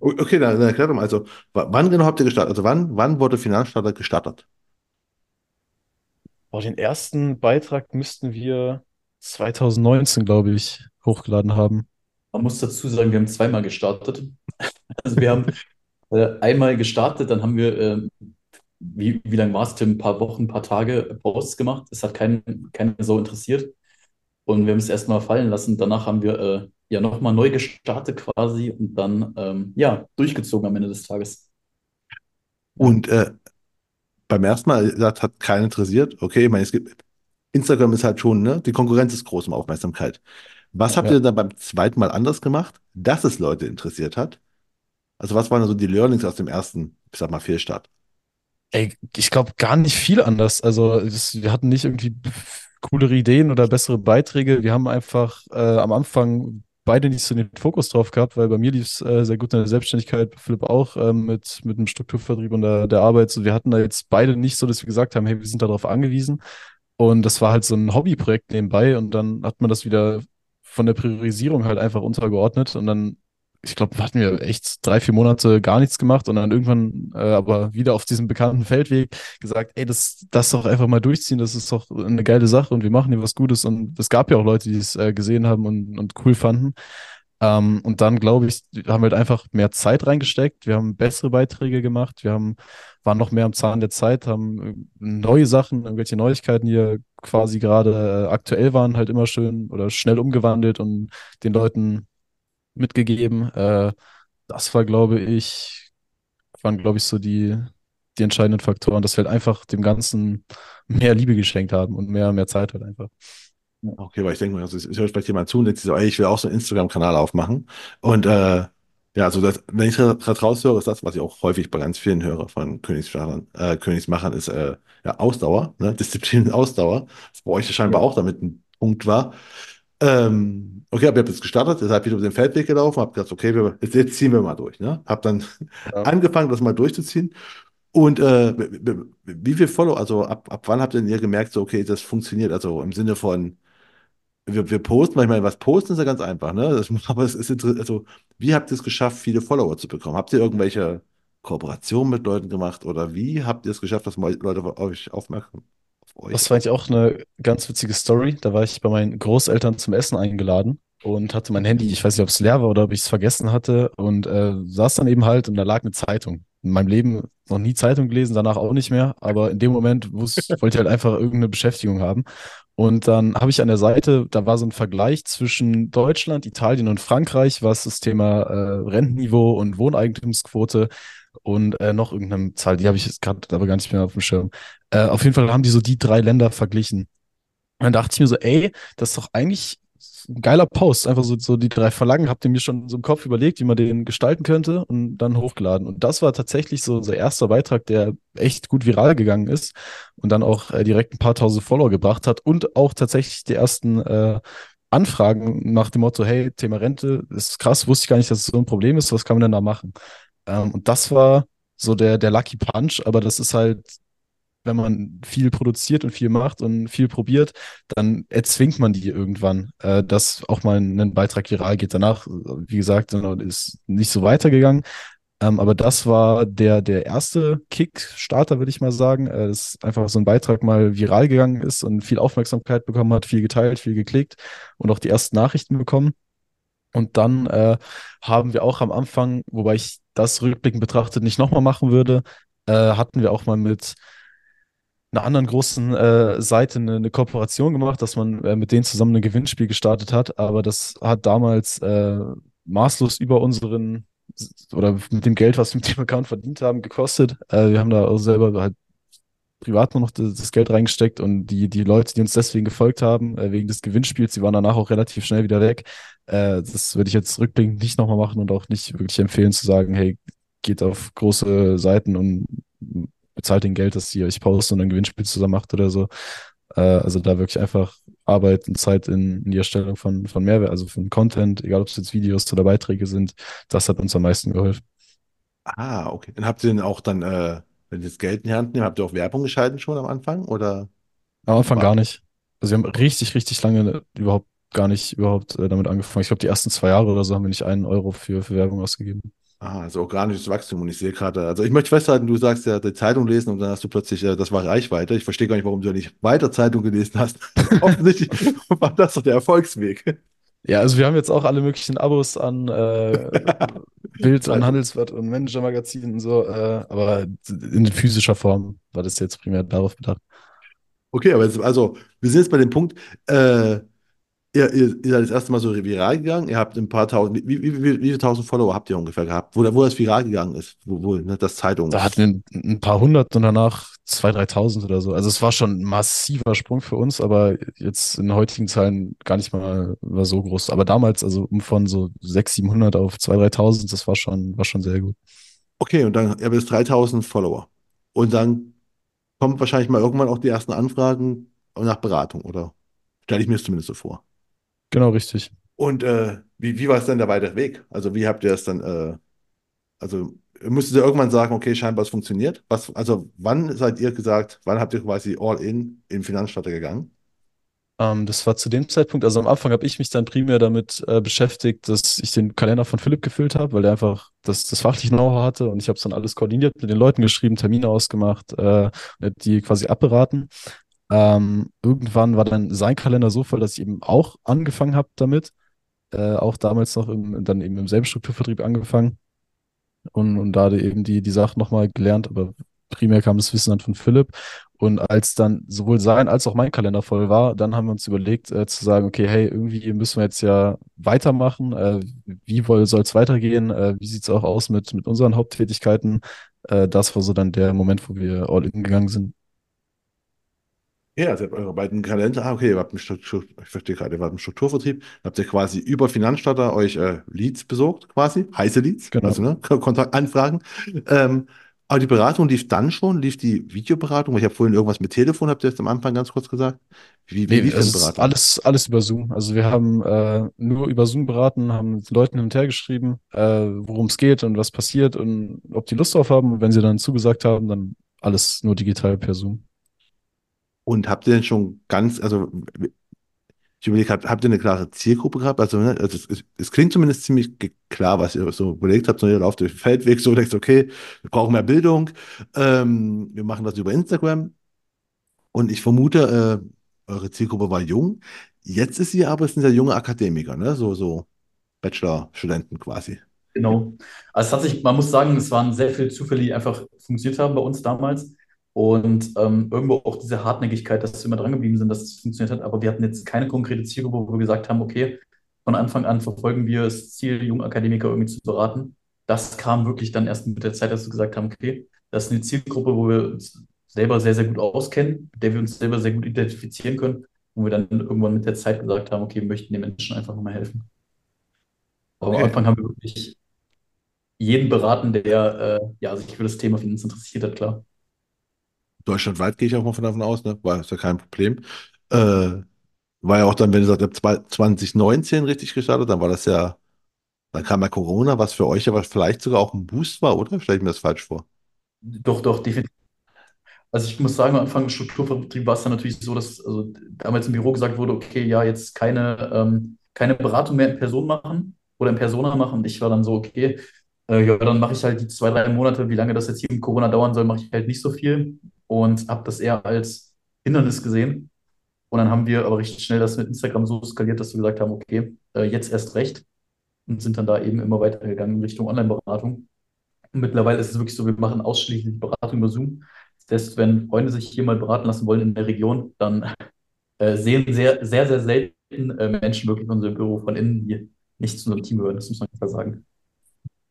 Okay, dann, dann erklärt doch mal, also wann genau habt ihr gestartet? Also wann, wann wurde Finanzstarter gestartet? Boah, den ersten Beitrag müssten wir 2019, glaube ich, hochgeladen haben. Man muss dazu sagen, wir haben zweimal gestartet. Also wir haben äh, einmal gestartet, dann haben wir, äh, wie, wie lange war es, Tim? Ein paar Wochen, ein paar Tage Posts gemacht. Es hat keinen, keinen so interessiert. Und wir haben es erstmal fallen lassen. Danach haben wir äh, ja nochmal neu gestartet quasi und dann ähm, ja durchgezogen am Ende des Tages. Und äh, beim ersten Mal das hat keinen interessiert. Okay, ich meine, es gibt, Instagram ist halt schon, ne? Die Konkurrenz ist groß um Aufmerksamkeit. Was Ja, habt ja. ihr dann beim zweiten Mal anders gemacht, dass es Leute interessiert hat? Also was waren so die Learnings aus dem ersten, ich sag mal, Fehlstart? Ey, ich glaube gar nicht viel anders. Also das, wir hatten nicht irgendwie coolere Ideen oder bessere Beiträge. Wir haben einfach äh, am Anfang beide nicht so den Fokus drauf gehabt, weil bei mir lief es äh, sehr gut in der Selbstständigkeit, Philipp auch ähm, mit, mit dem Strukturvertrieb und der, der Arbeit. So, wir hatten da jetzt beide nicht so, dass wir gesagt haben, hey, wir sind darauf angewiesen. Und das war halt so ein Hobbyprojekt nebenbei und dann hat man das wieder von der Priorisierung halt einfach untergeordnet und dann ich glaube, hatten wir echt drei, vier Monate gar nichts gemacht und dann irgendwann äh, aber wieder auf diesem bekannten Feldweg gesagt, ey, das, das doch einfach mal durchziehen, das ist doch eine geile Sache und wir machen hier was Gutes und es gab ja auch Leute, die es äh, gesehen haben und, und cool fanden. Ähm, und dann, glaube ich, haben wir halt einfach mehr Zeit reingesteckt, wir haben bessere Beiträge gemacht, wir haben, waren noch mehr am Zahn der Zeit, haben äh, neue Sachen, irgendwelche Neuigkeiten, ja quasi gerade äh, aktuell waren, halt immer schön oder schnell umgewandelt und den Leuten mitgegeben. Äh, das war, glaube ich, waren, glaube ich, so die, die entscheidenden Faktoren, dass wir halt einfach dem Ganzen mehr Liebe geschenkt haben und mehr, mehr Zeit halt einfach. Okay, weil ich denke mir, also ich höre vielleicht jemand zu und denkt sich so, ey, ich will auch so einen Instagram-Kanal aufmachen. Und äh, ja, also das, wenn ich gerade raushöre, ist das, was ich auch häufig bei ganz vielen höre von Königsstartern, äh, Königsmachern, ist äh, ja Ausdauer, ne? <laughs> Disziplin und Ausdauer. Das bei euch scheinbar auch damit ein Punkt war. Ähm, okay, aber ihr habt jetzt gestartet, seid wieder über den Feldweg gelaufen, habt gesagt, okay, wir, jetzt, ziehen wir mal durch, ne? Habt dann Ja. <laughs> angefangen, das mal durchzuziehen. Und äh, wie viel Follow, also ab, ab wann habt ihr denn ihr gemerkt, so, okay, das funktioniert? Also im Sinne von, wir, wir posten, weil ich meine, was posten ist ja ganz einfach, ne? Das, <laughs> aber es ist also, wie habt ihr es geschafft, viele Follower zu bekommen? Habt ihr irgendwelche Kooperationen mit Leuten gemacht oder wie habt ihr es geschafft, dass Leute auf euch aufmerksam Das war eigentlich auch eine ganz witzige Story. Da war ich bei meinen Großeltern zum Essen eingeladen und hatte mein Handy, ich weiß nicht, ob es leer war oder ob ich es vergessen hatte und äh, saß dann eben halt und da lag eine Zeitung. In meinem Leben noch nie Zeitung gelesen, danach auch nicht mehr, aber in dem Moment <laughs> wollte ich halt einfach irgendeine Beschäftigung haben. Und dann habe ich an der Seite, da war so ein Vergleich zwischen Deutschland, Italien und Frankreich, was das Thema äh, Rentenniveau und Wohneigentumsquote und äh, noch irgendeine Zahl, die habe ich jetzt gerade aber gar nicht mehr auf dem Schirm. Äh, auf jeden Fall haben die so die drei Länder verglichen. Und dann dachte ich mir so, ey, das ist doch eigentlich ein geiler Post. Einfach so, so die drei Verlangen, habt ihr mir schon so im Kopf überlegt, wie man den gestalten könnte und dann hochgeladen. Und das war tatsächlich so unser erster Beitrag, der echt gut viral gegangen ist und dann auch äh, direkt ein paar tausend Follower gebracht hat und auch tatsächlich die ersten äh, Anfragen nach dem Motto, hey, Thema Rente, ist krass, wusste ich gar nicht, dass es so ein Problem ist, was kann man denn da machen? Ähm, und das war so der, der Lucky Punch, aber das ist halt, wenn man viel produziert und viel macht und viel probiert, dann erzwingt man die irgendwann, äh, dass auch mal ein Beitrag viral geht. Danach, wie gesagt, ist nicht so weitergegangen. Ähm, aber das war der, der erste Kickstarter, würde ich mal sagen. Äh, dass einfach so ein Beitrag mal viral gegangen ist und viel Aufmerksamkeit bekommen hat, viel geteilt, viel geklickt und auch die ersten Nachrichten bekommen. Und dann äh, haben wir auch am Anfang, wobei ich das rückblickend betrachtet nicht nochmal machen würde, äh, hatten wir auch mal mit einer anderen großen äh, Seite eine, eine Kooperation gemacht, dass man äh, mit denen zusammen ein Gewinnspiel gestartet hat. Aber das hat damals äh, maßlos über unseren oder mit dem Geld, was wir mit dem Account verdient haben, gekostet. Äh, wir haben da selber halt privat nur noch das, Geld reingesteckt und die, die Leute, die uns deswegen gefolgt haben, äh, wegen des Gewinnspiels, die waren danach auch relativ schnell wieder weg. Äh, das würde ich jetzt rückblickend nicht nochmal machen und auch nicht wirklich empfehlen zu sagen, hey, geht auf große Seiten und bezahlt den Geld, dass ihr euch postet und ein Gewinnspiel zusammen macht oder so. Äh, also da wirklich einfach Arbeit und Zeit in, in die Erstellung von, von Mehrwert, also von Content, egal ob es jetzt Videos oder Beiträge sind, das hat uns am meisten geholfen. Ah, okay. Dann habt ihr denn auch dann, äh, wenn ihr das Geld in die Hand nehmt, habt ihr auch Werbung geschalten schon am Anfang? Oder Am Anfang gar nicht. Also wir haben richtig, richtig lange überhaupt gar nicht überhaupt äh, damit angefangen. Ich glaube, die ersten zwei Jahre oder so haben wir nicht einen Euro für, für Werbung ausgegeben. Ah, also organisches Wachstum. Und ich sehe gerade, also ich möchte festhalten, du sagst ja, die Zeitung lesen und dann hast du plötzlich, äh, das war Reichweite. Ich verstehe gar nicht, warum du nicht weiter Zeitung gelesen hast. <laughs> <laughs> Offensichtlich war das doch der Erfolgsweg. Ja, also wir haben jetzt auch alle möglichen Abos an äh, <laughs> Bild, an Zeitung. Handelsblatt und Manager-Magazinen und so, äh, aber in physischer Form war das jetzt primär darauf bedacht. Okay, aber jetzt, also, wir sind jetzt bei dem Punkt, äh, ihr, ihr, ihr seid das erste Mal so viral gegangen, ihr habt ein paar tausend, wie, wie, wie, wie viele tausend Follower habt ihr ungefähr gehabt, wo, wo das viral gegangen ist, wo, wo ne, das Zeitung. Da hatten wir ein, paar hundert und danach 2.000, 3.000 oder so. Also es war schon ein massiver Sprung für uns, aber jetzt in heutigen Zahlen gar nicht mal war so groß. Aber damals, also um von so 600, 700 auf 2.000, 3.000, das war schon, war schon sehr gut. Okay, und dann, ihr habt jetzt 3000 Follower. Und dann kommen wahrscheinlich mal irgendwann auch die ersten Anfragen nach Beratung, oder? Stelle ich mir das zumindest so vor. Genau, richtig. Und äh, wie, wie war es denn der weitere Weg? Also wie habt ihr das dann, äh, also müsstet ihr irgendwann sagen, okay, scheinbar es funktioniert? Was, also wann seid ihr gesagt, wann habt ihr quasi all in in Finanzstarter gegangen? Ähm, das war zu dem Zeitpunkt, also am Anfang habe ich mich dann primär damit äh, beschäftigt, dass ich den Kalender von Philipp gefüllt habe, weil er einfach das, das fachliche Know-how hatte und ich habe es dann alles koordiniert, mit den Leuten geschrieben, Termine ausgemacht, äh, die quasi abberaten. Ähm, irgendwann war dann sein Kalender so voll, dass ich eben auch angefangen habe damit, äh, auch damals noch im, dann eben im selben Strukturvertrieb angefangen und, und da eben die, die Sachen nochmal gelernt, aber primär kam das Wissen dann von Philipp. Und als dann sowohl sein als auch mein Kalender voll war, dann haben wir uns überlegt, äh, zu sagen, okay, hey, irgendwie müssen wir jetzt ja weitermachen. Äh, wie soll es weitergehen? Äh, wie sieht es auch aus mit, mit unseren Haupttätigkeiten? Äh, das war so dann der Moment, wo wir all in gegangen sind. Ja, also ihr habt eure beiden Kalender, ah, okay, ihr habt einen Struktur, ich verstehe gerade, ihr wart im Strukturvertrieb, habt ihr quasi über Finanzstarter euch äh, Leads besorgt, quasi, heiße Leads, Genau. also ne, Kontaktanfragen. Ähm, aber die Beratung lief dann schon, lief die Videoberatung, weil ich habe vorhin irgendwas mit Telefon, habt ihr jetzt am Anfang ganz kurz gesagt. Wie, wie Nee, lief denn Beratung? alles, alles über Zoom. Also wir haben äh, nur über Zoom beraten, haben mit Leuten hin und her geschrieben, äh, worum es geht und was passiert und ob die Lust drauf haben. Und wenn sie dann zugesagt haben, dann alles nur digital per Zoom. Und habt ihr denn schon ganz, also ich überlege, habt, habt ihr eine klare Zielgruppe gehabt? Also, ne, also es, es, es klingt zumindest ziemlich klar, was ihr so überlegt habt. So, ihr lauft durch den Feldweg, so <laughs> denkt, okay, wir brauchen mehr Bildung. Ähm, wir machen das über Instagram. Und ich vermute, äh, eure Zielgruppe war jung. Jetzt ist sie aber, es sind ja junge Akademiker, ne? So, so Bachelor-Studenten quasi. Genau. Also es hat sich, man muss sagen, es waren sehr viele Zufälle, die einfach funktioniert haben bei uns damals. Und ähm, irgendwo auch diese Hartnäckigkeit, dass wir immer dran geblieben sind, dass es funktioniert hat. Aber wir hatten jetzt keine konkrete Zielgruppe, wo wir gesagt haben, okay, von Anfang an verfolgen wir das Ziel, junge Akademiker irgendwie zu beraten. Das kam wirklich dann erst mit der Zeit, dass wir gesagt haben, okay, das ist eine Zielgruppe, wo wir uns selber sehr, sehr gut auskennen, mit der wir uns selber sehr gut identifizieren können, wo wir dann irgendwann mit der Zeit gesagt haben, okay, wir möchten den Menschen einfach nochmal helfen. Aber am Okay. Anfang haben wir wirklich jeden beraten, der äh, ja, sich für das Thema Finanzen interessiert hat, klar. Deutschlandweit gehe ich auch mal von davon aus, ne? War ist ja kein Problem. Äh, war ja auch dann, wenn du sagst, ihr habt zwei- 2019 richtig gestartet, dann war das ja, dann kam ja Corona, was für euch aber vielleicht sogar auch ein Boost war, oder? Stelle ich mir das falsch vor? Doch, doch, definitiv. Also ich muss sagen, am Anfang Strukturvertrieb war es dann natürlich so, dass also damals im Büro gesagt wurde, okay, ja, jetzt keine, ähm, keine Beratung mehr in Person machen oder in Persona machen. Und ich war dann so, okay, äh, ja, dann mache ich halt die zwei, drei Monate, wie lange das jetzt hier mit Corona dauern soll, mache ich halt nicht so viel und habe das eher als Hindernis gesehen. Und dann haben wir aber recht schnell das mit Instagram so skaliert, dass wir gesagt haben, okay, äh, jetzt erst recht. und sind dann da eben immer weitergegangen in Richtung Online-Beratung. Mittlerweile ist es wirklich so, wir machen ausschließlich Beratung über Zoom. Das heißt, wenn Freunde sich hier mal beraten lassen wollen in der Region, dann äh, sehen sehr, sehr, sehr selten äh, Menschen wirklich unser Büro von innen, die nicht zu unserem Team gehören. Das muss man klar sagen.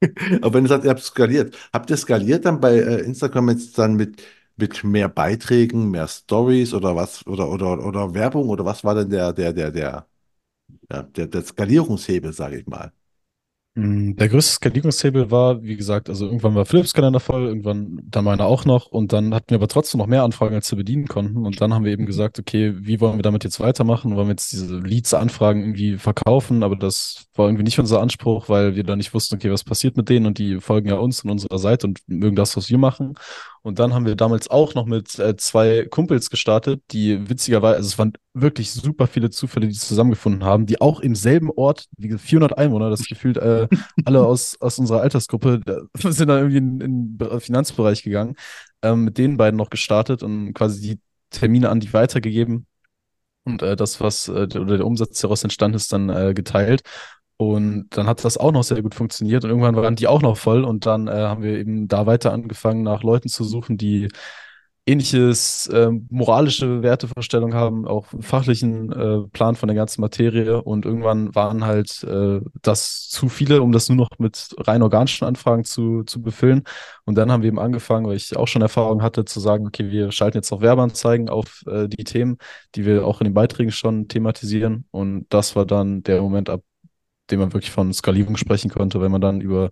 <laughs> Aber wenn du sagst, ihr habt skaliert, habt ihr skaliert dann bei Instagram jetzt dann mit, mit mehr Beiträgen, mehr Stories oder was, oder, oder, oder Werbung oder was war denn der, der, der, der, der, der Skalierungshebel, sage ich mal? Mm, Der größte Skalierungshebel war, wie gesagt, also irgendwann war Philips Kalender voll, irgendwann dann meiner auch noch und dann hatten wir aber trotzdem noch mehr Anfragen, als wir bedienen konnten und dann haben wir eben gesagt, okay, wie wollen wir damit jetzt weitermachen? Wollen wir jetzt diese Leads-Anfragen irgendwie verkaufen? Aber das war irgendwie nicht unser Anspruch, weil wir da nicht wussten, okay, was passiert mit denen und die folgen ja uns und unserer Seite und mögen das, was wir machen. Und dann haben wir damals auch noch mit äh, zwei Kumpels gestartet, die witzigerweise, also es waren wirklich super viele Zufälle, die zusammengefunden haben, die auch im selben Ort, wie gesagt, 400 Einwohner, das gefühlt äh, <laughs> alle aus, aus unserer Altersgruppe, äh, <laughs> sind dann irgendwie in, den Finanzbereich gegangen, ähm, mit den beiden noch gestartet und quasi die Termine an die weitergegeben. Und äh, das, was äh, oder der Umsatz der daraus entstanden ist, dann äh, geteilt. Und dann hat das auch noch sehr gut funktioniert und irgendwann waren die auch noch voll und dann äh, haben wir eben da weiter angefangen, nach Leuten zu suchen, die ähnliches äh, moralische Wertevorstellung haben, auch fachlichen äh, Plan von der ganzen Materie und irgendwann waren halt äh, das zu viele, um das nur noch mit rein organischen Anfragen zu, zu befüllen. Und dann haben wir eben angefangen, weil ich auch schon Erfahrung hatte, zu sagen, okay, wir schalten jetzt noch Werbeanzeigen auf äh, die Themen, die wir auch in den Beiträgen schon thematisieren. Und das war dann der Moment, ab dem man wirklich von Skalierung sprechen konnte, wenn man dann über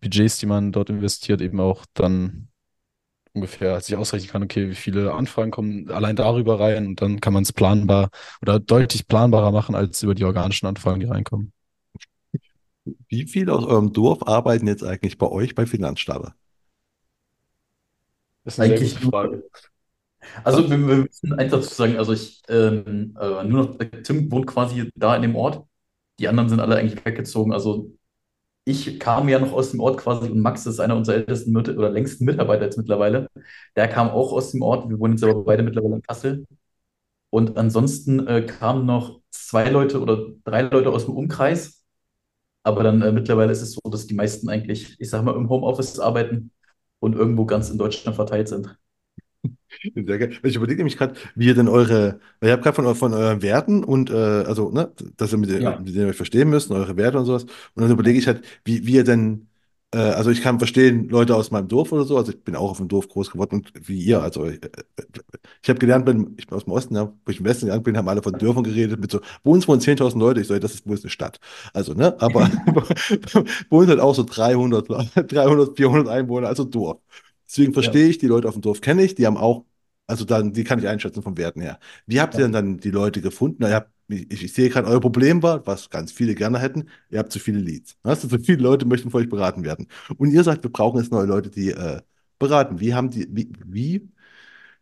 Budgets, die man dort investiert, eben auch dann ungefähr sich ausrechnen kann, okay, wie viele Anfragen kommen allein darüber rein und dann kann man es planbar oder deutlich planbarer machen als über die organischen Anfragen, die reinkommen. Wie viele aus eurem Dorf arbeiten jetzt eigentlich bei euch bei Finanzstarter? Das ist eine sehr Eigentlich gute nur, Frage. also wir, wir müssen eins dazu sagen, also ich, ähm, äh, nur noch, Tim wohnt quasi da in dem Ort. Die anderen sind alle eigentlich weggezogen. Also ich kam ja noch aus dem Ort quasi und Max ist einer unserer ältesten Mit oder längsten Mitarbeiter jetzt mittlerweile. Der kam auch aus dem Ort. Wir wohnen jetzt aber beide mittlerweile in Kassel. Und ansonsten äh, kamen noch zwei Leute oder drei Leute aus dem Umkreis. Aber dann äh, mittlerweile ist es so, dass die meisten eigentlich, ich sag mal, im Homeoffice arbeiten und irgendwo ganz in Deutschland verteilt sind. Sehr geil. Ich überlege nämlich gerade, wie ihr denn eure, weil ihr habt gerade von, von euren Werten und, äh, also, ne, dass ihr mit, Ja, mit denen ihr euch verstehen müsst, eure Werte und sowas. Und dann überlege ich halt, wie, wie ihr denn, äh, also ich kann verstehen, Leute aus meinem Dorf oder so, also ich bin auch auf dem Dorf groß geworden und wie ihr, also äh, äh, ich habe gelernt, wenn, ich bin aus dem Osten, ja, wo ich im Westen gegangen bin, haben alle von Dörfern geredet, mit so, bei uns wohnen 10.000 Leute, ich ja, das ist wohl eine Stadt. Also, ne, aber <laughs> <laughs> bei uns halt auch so 300, Le- 300, 400 Einwohner, also Dorf. Deswegen ja, verstehe ich, die Leute auf dem Dorf kenne ich, die haben auch also dann, die kann ich einschätzen vom Werten her. Wie habt ihr ja, denn dann die Leute gefunden? Na, ihr habt, ich, ich sehe gerade, euer Problem war, was ganz viele gerne hätten, ihr habt zu viele Leads. Also zu viele Leute möchten von euch beraten werden. Und ihr sagt, wir brauchen jetzt neue Leute, die äh, beraten. Wie haben die, wie, wie,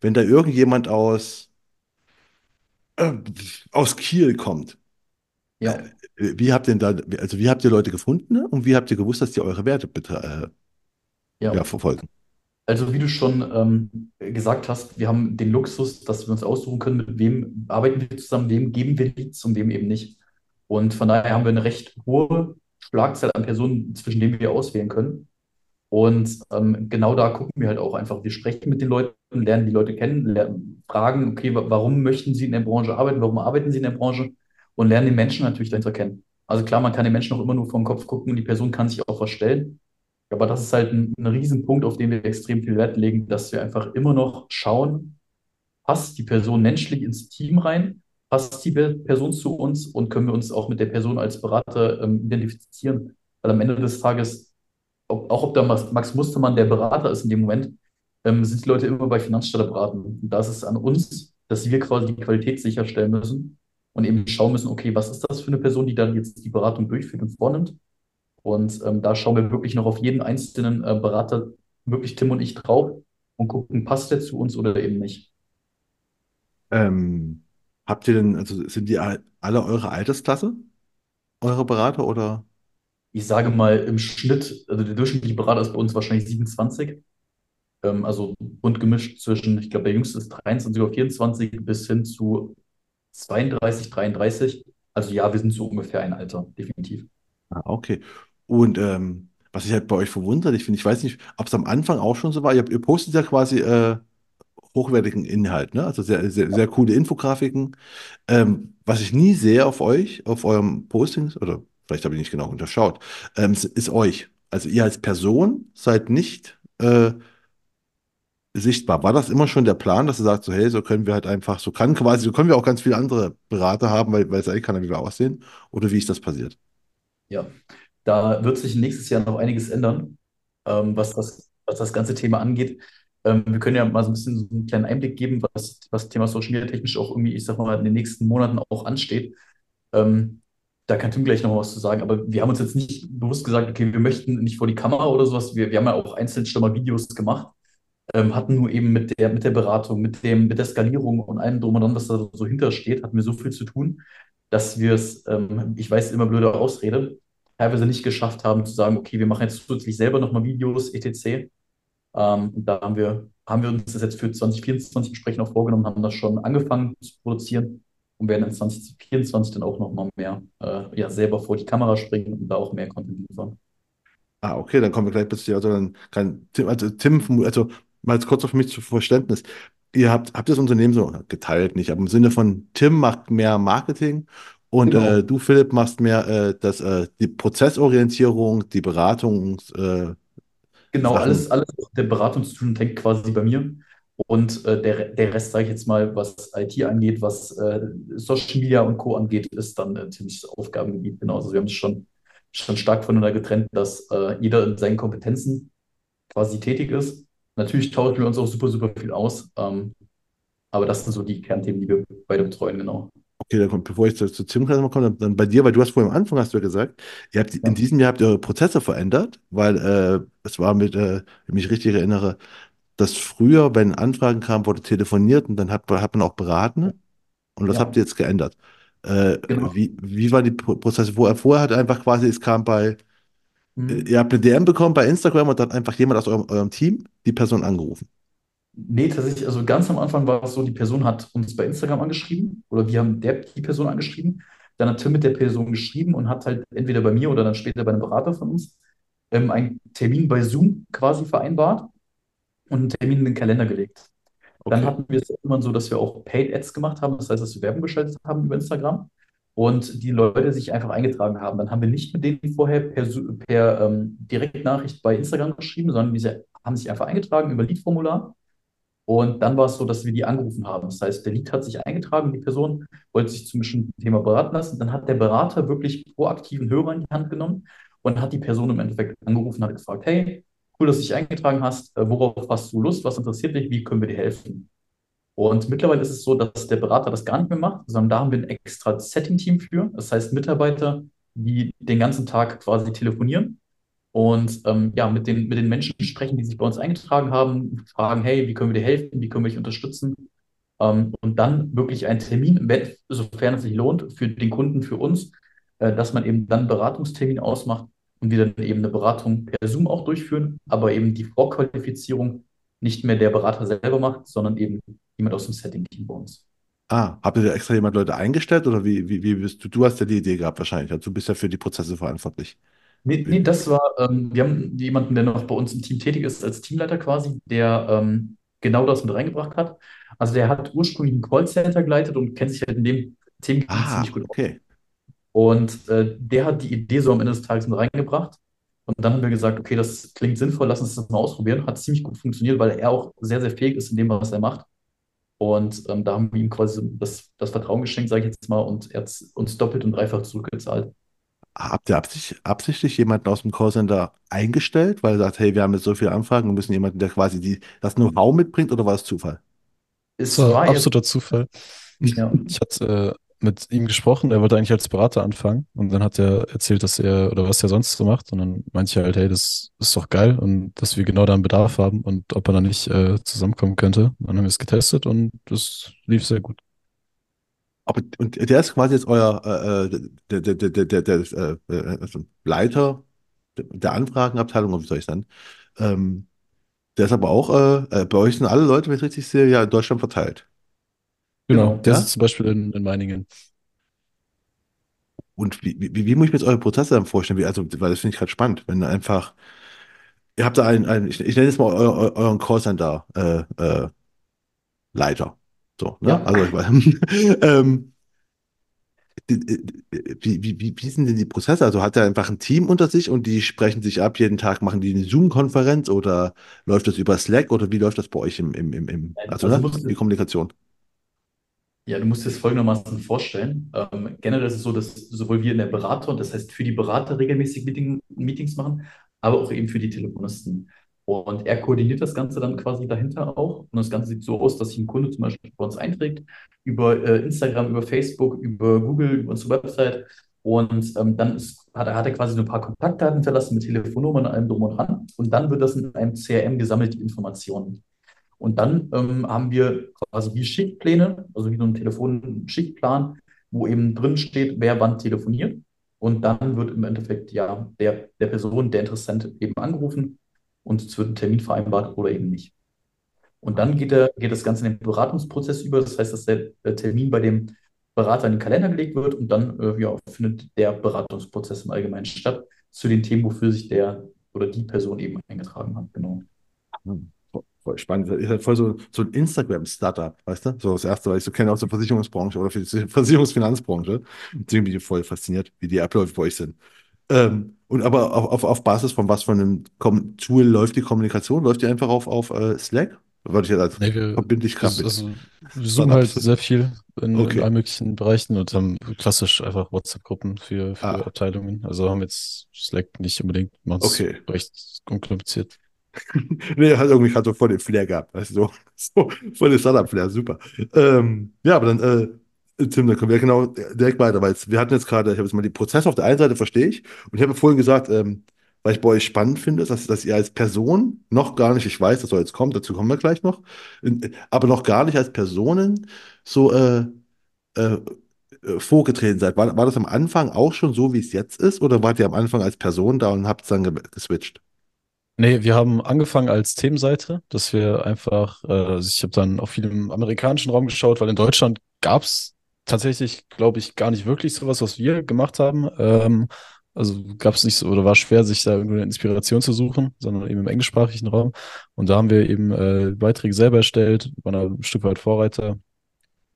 wenn da irgendjemand aus, äh, aus Kiel kommt, äh, ja, wie habt ihr denn da, also wie habt ihr Leute gefunden ne? und wie habt ihr gewusst, dass die eure Werte äh, ja. ja, verfolgen? Also wie du schon ähm, gesagt hast, wir haben den Luxus, dass wir uns aussuchen können, mit wem arbeiten wir zusammen, wem geben wir Leads und wem eben nicht. Und von daher haben wir eine recht hohe Schlagzahl an Personen, zwischen denen wir auswählen können. Und ähm, genau da gucken wir halt auch einfach. Wir sprechen mit den Leuten, lernen die Leute kennen, lernen, fragen, okay, wa- warum möchten sie in der Branche arbeiten, warum arbeiten sie in der Branche und lernen den Menschen natürlich dahinter kennen. Also klar, man kann den Menschen auch immer nur vom Kopf gucken und die Person kann sich auch verstellen. Aber das ist halt ein, ein Riesenpunkt, auf den wir extrem viel Wert legen, dass wir einfach immer noch schauen, passt die Person menschlich ins Team rein, passt die Pe- Person zu uns und können wir uns auch mit der Person als Berater ähm, identifizieren. Weil am Ende des Tages, ob, auch ob da Max, Mustermann der Berater ist in dem Moment, ähm, sind die Leute immer bei Finanzstatter beraten. Und da ist es an uns, dass wir quasi die Qualität sicherstellen müssen und eben schauen müssen, okay, was ist das für eine Person, die dann jetzt die Beratung durchführt und vornimmt? Und ähm, da schauen wir wirklich noch auf jeden einzelnen äh, Berater, wirklich Tim und ich drauf und gucken, passt der zu uns oder eben nicht. Ähm, habt ihr denn, also sind die all- alle eure Altersklasse, eure Berater oder? Ich sage mal im Schnitt, also der durchschnittliche Berater ist bei uns wahrscheinlich 27, ähm, also bunt gemischt zwischen, ich glaube, der jüngste ist 23 oder 24 bis hin zu 32, 33. Also ja, wir sind so ungefähr ein Alter, definitiv. Ah, okay. Und ähm, was ich halt bei euch verwundert, ich finde, ich weiß nicht, ob es am Anfang auch schon so war. Ihr, ihr postet ja quasi äh, hochwertigen Inhalt, ne? Also sehr, sehr, sehr coole Infografiken. Ähm, was ich nie sehe auf euch, auf eurem Postings, oder vielleicht habe ich nicht genau unterschaut, ähm, ist, euch. Also ihr als Person seid nicht äh, sichtbar. War das immer schon der Plan, dass du sagst, so, hey, so können wir halt einfach, so kann quasi, so können wir auch ganz viele andere Berater haben, weil, weil es eigentlich keiner, wie wir aussehen? Oder wie ist das passiert? Ja, da wird sich nächstes Jahr noch einiges ändern, ähm, was das, was das ganze Thema angeht. Ähm, wir können ja mal so ein bisschen so einen kleinen Einblick geben, was was Thema Social Media technisch auch irgendwie, ich sag mal, in den nächsten Monaten auch ansteht. Ähm, da kann Tim gleich noch was zu sagen, aber wir haben uns jetzt nicht bewusst gesagt, okay, wir möchten nicht vor die Kamera oder sowas. Wir, wir haben ja auch einzeln schon mal Videos gemacht, ähm, hatten nur eben mit der, mit der Beratung, mit dem, mit der Skalierung und allem drum und dran, was da so hintersteht, hatten wir so viel zu tun, dass wir es, ähm, ich weiß, immer blöde Ausrede, teilweise nicht geschafft haben zu sagen, okay, wir machen jetzt zusätzlich selber nochmal Videos, etc. Ähm, und da haben wir, haben wir uns das jetzt für 2024 entsprechend auch vorgenommen, haben das schon angefangen zu produzieren und werden in 2024 dann auch nochmal mehr äh, ja, selber vor die Kamera springen und da auch mehr Content liefern. Ah, okay, dann kommen wir gleich bis zu, also dann kann Tim, also Tim, also mal kurz auf mich zu Verständnis. Ihr habt, habt das Unternehmen so geteilt, nicht, aber im Sinne von Tim macht mehr Marketing und äh, Genau. du, Philipp, machst mehr äh, das, äh, die Prozessorientierung, die Beratungssachen. Äh, Genau, Sachen. alles, alles der Beratung zu tun, hängt quasi bei mir. Und äh, der, der Rest, sage ich jetzt mal, was IT angeht, was äh, Social Media und Co. angeht, ist dann äh, ziemlich das Aufgabengebiet. Genau, also wir haben es schon, schon stark voneinander getrennt, dass äh, jeder in seinen Kompetenzen quasi tätig ist. Natürlich tauschen wir uns auch super, super viel aus. Ähm, aber das sind so die Kernthemen, die wir beide betreuen, genau. Okay, dann kommt, bevor ich zu, zu gleich noch komme, dann, dann bei dir, weil du hast vorhin am Anfang hast du ja gesagt, ihr habt in Ja, diesem Jahr habt ihr eure Prozesse verändert, weil äh, es war mit, äh, wenn ich mich richtig erinnere, dass früher, wenn Anfragen kamen, wurde telefoniert und dann hat, hat man auch beraten und das habt ja, ihr jetzt geändert. Äh, genau. wie, wie waren die Pro Prozesse vorher? Vorher hat einfach quasi, es kam bei, äh, Mhm. ihr habt eine DM bekommen bei Instagram und dann hat einfach jemand aus eurem, eurem Team die Person angerufen. Nee, tatsächlich, also ganz am Anfang war es so, die Person hat uns bei Instagram angeschrieben oder wir haben der, die Person angeschrieben. Dann hat Tim mit der Person geschrieben und hat halt entweder bei mir oder dann später bei einem Berater von uns ähm, einen Termin bei Zoom quasi vereinbart und einen Termin in den Kalender gelegt. Dann Okay. hatten wir es immer so, dass wir auch Paid Ads gemacht haben, das heißt, dass wir Werbung geschaltet haben über Instagram und die Leute sich einfach eingetragen haben. Dann haben wir nicht mit denen vorher per, per ähm, Direktnachricht bei Instagram geschrieben, sondern diese haben sich einfach eingetragen über Lead-Formular und dann war es so, dass wir die angerufen haben. Das heißt, der Lead hat sich eingetragen, die Person wollte sich zum bestimmten Thema beraten lassen. Dann hat der Berater wirklich proaktiven Hörer in die Hand genommen und hat die Person im Endeffekt angerufen, hat gefragt, hey, cool, dass du dich eingetragen hast, Äh, worauf hast du Lust, was interessiert dich, wie können wir dir helfen? Und mittlerweile ist es so, dass der Berater das gar nicht mehr macht, sondern da haben wir ein extra Setting-Team für. Das heißt, Mitarbeiter, die den ganzen Tag quasi telefonieren und ähm, ja, mit den, mit den Menschen sprechen, die sich bei uns eingetragen haben, fragen, hey, wie können wir dir helfen, wie können wir dich unterstützen? Ähm, und dann wirklich einen Termin, sofern es sich lohnt, für den Kunden, für uns, äh, dass man eben dann einen Beratungstermin ausmacht und wir dann eben eine Beratung per Zoom auch durchführen, aber eben die Vorqualifizierung nicht mehr der Berater selber macht, sondern eben jemand aus dem Setting-Team bei uns. Ah, habt ihr da extra jemand Leute eingestellt oder wie, wie, wie bist du? Du hast ja die Idee gehabt wahrscheinlich. Also du bist ja für die Prozesse verantwortlich. Nee, nee, das war, ähm, wir haben jemanden, der noch bei uns im Team tätig ist, als Teamleiter quasi, der ähm, genau das mit reingebracht hat. Also der hat ursprünglich ein Callcenter geleitet und kennt sich halt in dem Themengebiet ziemlich Ah, gut aus. okay. Und äh, der hat die Idee so am Ende des Tages mit reingebracht. Und dann haben wir gesagt, okay, das klingt sinnvoll, lass uns das mal ausprobieren. Hat ziemlich gut funktioniert, weil er auch sehr, sehr fähig ist in dem, was er macht. Und ähm, da haben wir ihm quasi das, das Vertrauen geschenkt, sage ich jetzt mal, und er hat uns doppelt und dreifach zurückgezahlt. Habt ihr absichtlich, absichtlich jemanden aus dem Callcenter eingestellt, weil ihr sagt, hey, wir haben jetzt so viele Anfragen und müssen jemanden, der quasi die, das Know-how mitbringt oder war es Zufall? Das Es war war absoluter Zufall. ja, Ich hatte äh, mit ihm gesprochen, er wollte eigentlich als Berater anfangen und dann hat er erzählt, dass er oder was er sonst so macht und dann meinte ich halt, hey, das ist doch geil und dass wir genau da einen Bedarf haben und ob er dann nicht äh, zusammenkommen könnte. Dann haben wir es getestet und das lief sehr gut. Aber, und der ist quasi jetzt euer äh, äh, der, der, der, der, der, der äh, äh, also Leiter der Anfragenabteilung, wie soll ich sagen? Ähm, der ist aber auch, äh, äh, bei euch sind alle Leute, wenn ich richtig sehe, ja in Deutschland verteilt. Genau, genau. der Ja? sitzt zum Beispiel in, in Meiningen. Und wie, wie, wie muss ich mir jetzt eure Prozesse dann vorstellen? Wie, also, weil das finde ich gerade spannend, wenn einfach, ihr habt da einen, einen ich, ich nenne jetzt mal eu, eu, euren Callcenter äh, äh, Leiter. So, ne? Ja. Also ich weiß, <laughs> ähm, die- wie, wie, wie, wie sind denn die Prozesse? Also hat er einfach ein Team unter sich und die sprechen sich ab, jeden Tag machen die eine Zoom-Konferenz oder läuft das über Slack oder wie läuft das bei euch im, im, im, im also, Also ne? die Kommunikation? Ja, du musst dir das folgendermaßen vorstellen. Ähm, generell ist es so, dass sowohl wir in der Beratung, das heißt für die Berater regelmäßig Meeting, Meetings machen, aber auch eben für die Telefonisten. Und er koordiniert das Ganze dann quasi dahinter auch. Und das Ganze sieht so aus, dass sich ein Kunde zum Beispiel bei uns einträgt, über äh, Instagram, über Facebook, über Google, über unsere Website. Und ähm, dann ist, hat, er, hat er quasi so ein paar Kontaktdaten hinterlassen mit Telefonnummern und allem drum und dran. Und dann wird das in einem CRM gesammelt, die Informationen. Und dann ähm, haben wir quasi wie Schichtpläne, also wie so ein Telefonschichtplan, wo eben drin steht, wer wann telefoniert. Und dann wird im Endeffekt ja der, der Person, der Interessent eben angerufen und es wird ein Termin vereinbart oder eben nicht. Und dann geht, der, geht das Ganze in den Beratungsprozess über. Das heißt, dass der, Termin bei dem Berater in den Kalender gelegt wird und dann äh, ja, findet der Beratungsprozess im Allgemeinen statt zu den Themen, wofür sich der oder die Person eben eingetragen hat. Genau. Hm, voll- spannend. Ihr seid voll so, so ein Instagram-Startup, weißt du? So das erste, was ich so kenne aus der Versicherungsbranche oder für die Versicherungsfinanzbranche. Deswegen bin ich voll fasziniert, wie die Abläufe bei euch sind. Ähm, und aber auf, auf, auf Basis von was für einem Tool läuft die Kommunikation? Läuft die einfach auf, auf äh, Slack? Würde ich jetzt als Nee, wir, Verbindlichkeit das, mit. also, wir zoomen halt sehr viel in, Okay. in allen möglichen Bereichen und haben klassisch einfach WhatsApp-Gruppen für, für Ah. Abteilungen. Also haben jetzt Slack nicht unbedingt, machen Okay. recht unkompliziert. <laughs> Nee, hat irgendwie gerade so voll den Flair gehabt, weißt du, so, so <laughs> voll den Startup-Flair, super. Ähm, ja, aber dann, äh, Tim, dann können wir genau direkt weiter, weil wir hatten jetzt gerade, ich habe jetzt mal die Prozesse auf der einen Seite verstehe ich und ich habe vorhin gesagt, ähm, weil ich bei euch spannend finde, dass, dass ihr als Person noch gar nicht, ich weiß, das soll jetzt kommen, dazu kommen wir gleich noch, aber noch gar nicht als Personen so äh, äh, äh, vorgetreten seid. War, war das am Anfang auch schon so, wie es jetzt ist, oder wart ihr am Anfang als Person da und habt es dann ge geswitcht? Nee, wir haben angefangen als Themenseite, dass wir einfach, äh, ich habe dann auch viel im amerikanischen Raum geschaut, weil in Deutschland gab es tatsächlich, glaube ich, gar nicht wirklich sowas, was wir gemacht haben. Ähm, also gab es nicht so, oder war schwer, sich da irgendeine Inspiration zu suchen, sondern eben im englischsprachigen Raum. Und da haben wir eben äh, Beiträge selber erstellt, waren ein Stück weit Vorreiter.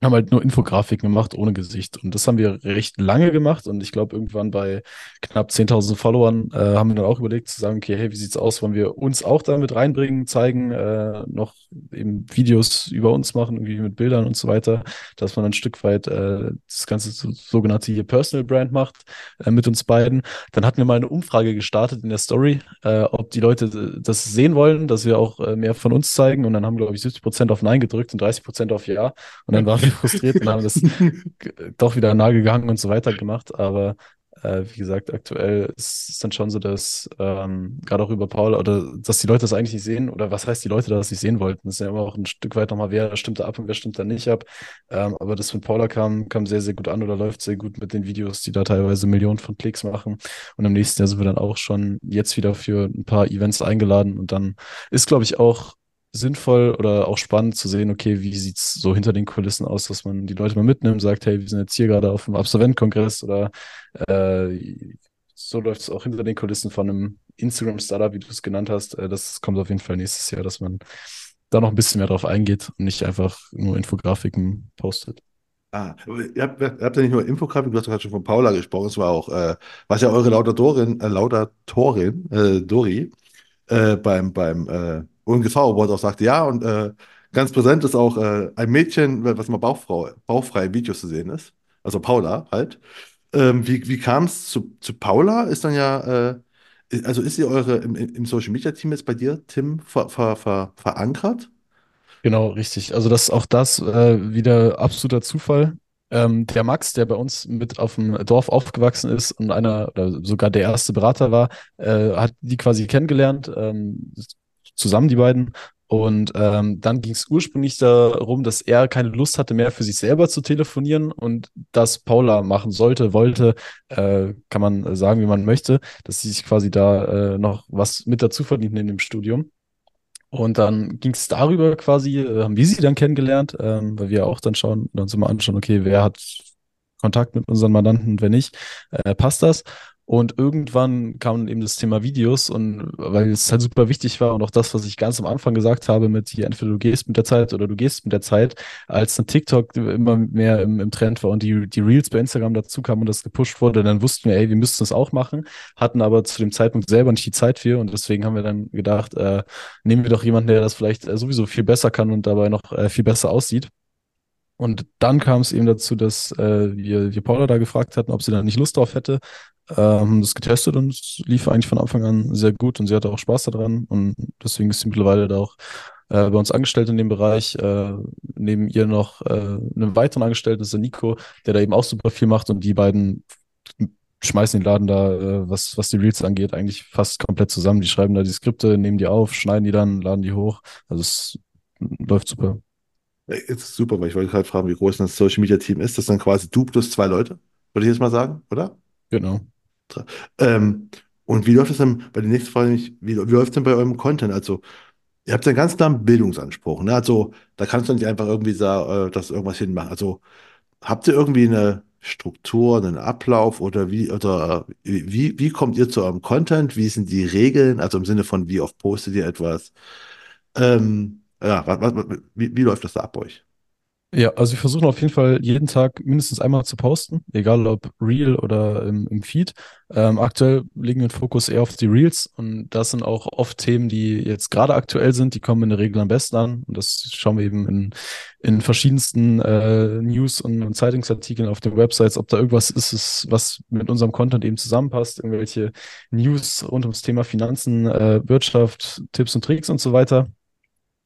Haben halt nur Infografiken gemacht ohne Gesicht. Und das haben wir recht lange gemacht. Und ich glaube, irgendwann bei knapp 10.000 Followern äh, haben wir dann auch überlegt zu sagen, okay, hey, wie sieht's aus, wollen wir uns auch damit reinbringen, zeigen, äh, noch eben Videos über uns machen, irgendwie mit Bildern und so weiter, dass man ein Stück weit äh, das ganze so, sogenannte hier Personal Brand macht äh, mit uns beiden. Dann hatten wir mal eine Umfrage gestartet in der Story, äh, ob die Leute äh, das sehen wollen, dass wir auch äh, mehr von uns zeigen. Und dann haben, glaube ich, 70 Prozent auf Nein gedrückt und 30 Prozent auf Ja. Und dann waren wir <laughs> frustriert und haben das <laughs> doch wieder Nagel gehangen und so weiter gemacht. Aber äh, wie gesagt, aktuell ist es dann schon so, dass ähm, gerade auch über Paul oder dass die Leute das eigentlich nicht sehen oder was heißt die Leute, das nicht sehen wollten. Das ist ja immer auch ein Stück weit nochmal, wer stimmt da ab und wer stimmt da nicht ab. Ähm, aber das mit Paula kam, kam sehr, sehr gut an oder läuft sehr gut mit den Videos, die da teilweise Millionen von Klicks machen. Und im nächsten Jahr sind wir dann auch schon jetzt wieder für ein paar Events eingeladen und dann ist, glaube ich, auch sinnvoll oder auch spannend zu sehen, okay, wie sieht's so hinter den Kulissen aus, dass man die Leute mal mitnimmt, sagt, hey, wir sind jetzt hier gerade auf dem Absolventkongress oder äh, so läuft es auch hinter den Kulissen von einem Instagram-Startup, wie du es genannt hast. Äh, das kommt auf jeden Fall nächstes Jahr, dass man da noch ein bisschen mehr drauf eingeht und nicht einfach nur Infografiken postet. Ah, ihr habt, ihr habt ja nicht nur Infografik, du hast gerade schon von Paula gesprochen, es war auch, äh, was ja eure Laudatorin, äh, Laudatorin, äh, Dori, äh, beim, beim ONGV Award auch sagte, ja, und äh, ganz präsent ist auch äh, ein Mädchen, was mal bauchfrei, bauchfrei in Videos zu sehen ist, also Paula halt. Ähm, wie wie kam es zu, zu Paula? Ist dann ja, äh, also ist sie eure im, im Social Media Team jetzt bei dir, Tim, ver, ver, ver, verankert? Genau, richtig. Also das auch das äh, wieder absoluter Zufall. Ähm, der Max, der bei uns mit auf dem Dorf aufgewachsen ist und einer oder sogar der erste Berater war, äh, hat die quasi kennengelernt, ähm, zusammen die beiden. Und ähm, dann ging es ursprünglich darum, dass er keine Lust hatte mehr für sich selber zu telefonieren und das Paula machen sollte, wollte, äh, kann man sagen, wie man möchte, dass sie sich quasi da äh, noch was mit dazu verdient in dem Studium. Und dann ging es darüber quasi, äh, haben wir sie dann kennengelernt, ähm, weil wir auch dann schauen, uns immer anschauen, okay, wer hat Kontakt mit unseren Mandanten und wenn nicht, äh, passt das. Und irgendwann kam eben das Thema Videos und weil es halt super wichtig war und auch das, was ich ganz am Anfang gesagt habe mit hier entweder du gehst mit der Zeit oder du gehst mit der Zeit, als ein TikTok immer mehr im, im Trend war und die, die Reels bei Instagram dazu kamen und das gepusht wurde, dann wussten wir, ey, wir müssten das auch machen, hatten aber zu dem Zeitpunkt selber nicht die Zeit für und deswegen haben wir dann gedacht, äh, nehmen wir doch jemanden, der das vielleicht äh, sowieso viel besser kann und dabei noch äh, viel besser aussieht. Und dann kam es eben dazu, dass äh, wir, wir Paula da gefragt hatten, ob sie da nicht Lust drauf hätte. Ähm, das getestet und es lief eigentlich von Anfang an sehr gut und sie hatte auch Spaß daran. Und deswegen ist sie mittlerweile da auch äh, bei uns angestellt in dem Bereich. Äh, neben ihr noch äh, einen weiteren Angestellten, das ist der Nico, der da eben auch super viel macht und die beiden schmeißen den Laden da, äh, was, was die Reels angeht, eigentlich fast komplett zusammen. Die schreiben da die Skripte, nehmen die auf, schneiden die dann, laden die hoch. Also es läuft super. Ist super, weil ich wollte gerade fragen, wie groß das Social Media Team ist. Das sind dann quasi du plus zwei Leute, würde ich jetzt mal sagen, oder? Genau. Ähm, und wie läuft das dann, bei der nächsten Frage, wie, wie läuft es denn bei eurem Content? Also, ihr habt einen ganz klaren Bildungsanspruch, ne? Also, da kannst du nicht einfach irgendwie sagen, äh, dass irgendwas hinmachen. Also, habt ihr irgendwie eine Struktur, einen Ablauf oder wie, oder äh, wie, wie kommt ihr zu eurem Content? Wie sind die Regeln? Also im Sinne von, wie oft postet ihr etwas? Ähm, ja, was, was, wie, wie läuft das da ab bei euch? Ja, also wir versuchen auf jeden Fall jeden Tag mindestens einmal zu posten, egal ob Reel oder im, im Feed. Ähm, aktuell legen wir den Fokus eher auf die Reels und das sind auch oft Themen, die jetzt gerade aktuell sind, die kommen in der Regel am besten an und das schauen wir eben in, in verschiedensten äh, News und, und Zeitungsartikeln auf den Websites, ob da irgendwas ist, ist, was mit unserem Content eben zusammenpasst, irgendwelche News rund ums Thema Finanzen, äh, Wirtschaft, Tipps und Tricks und so weiter.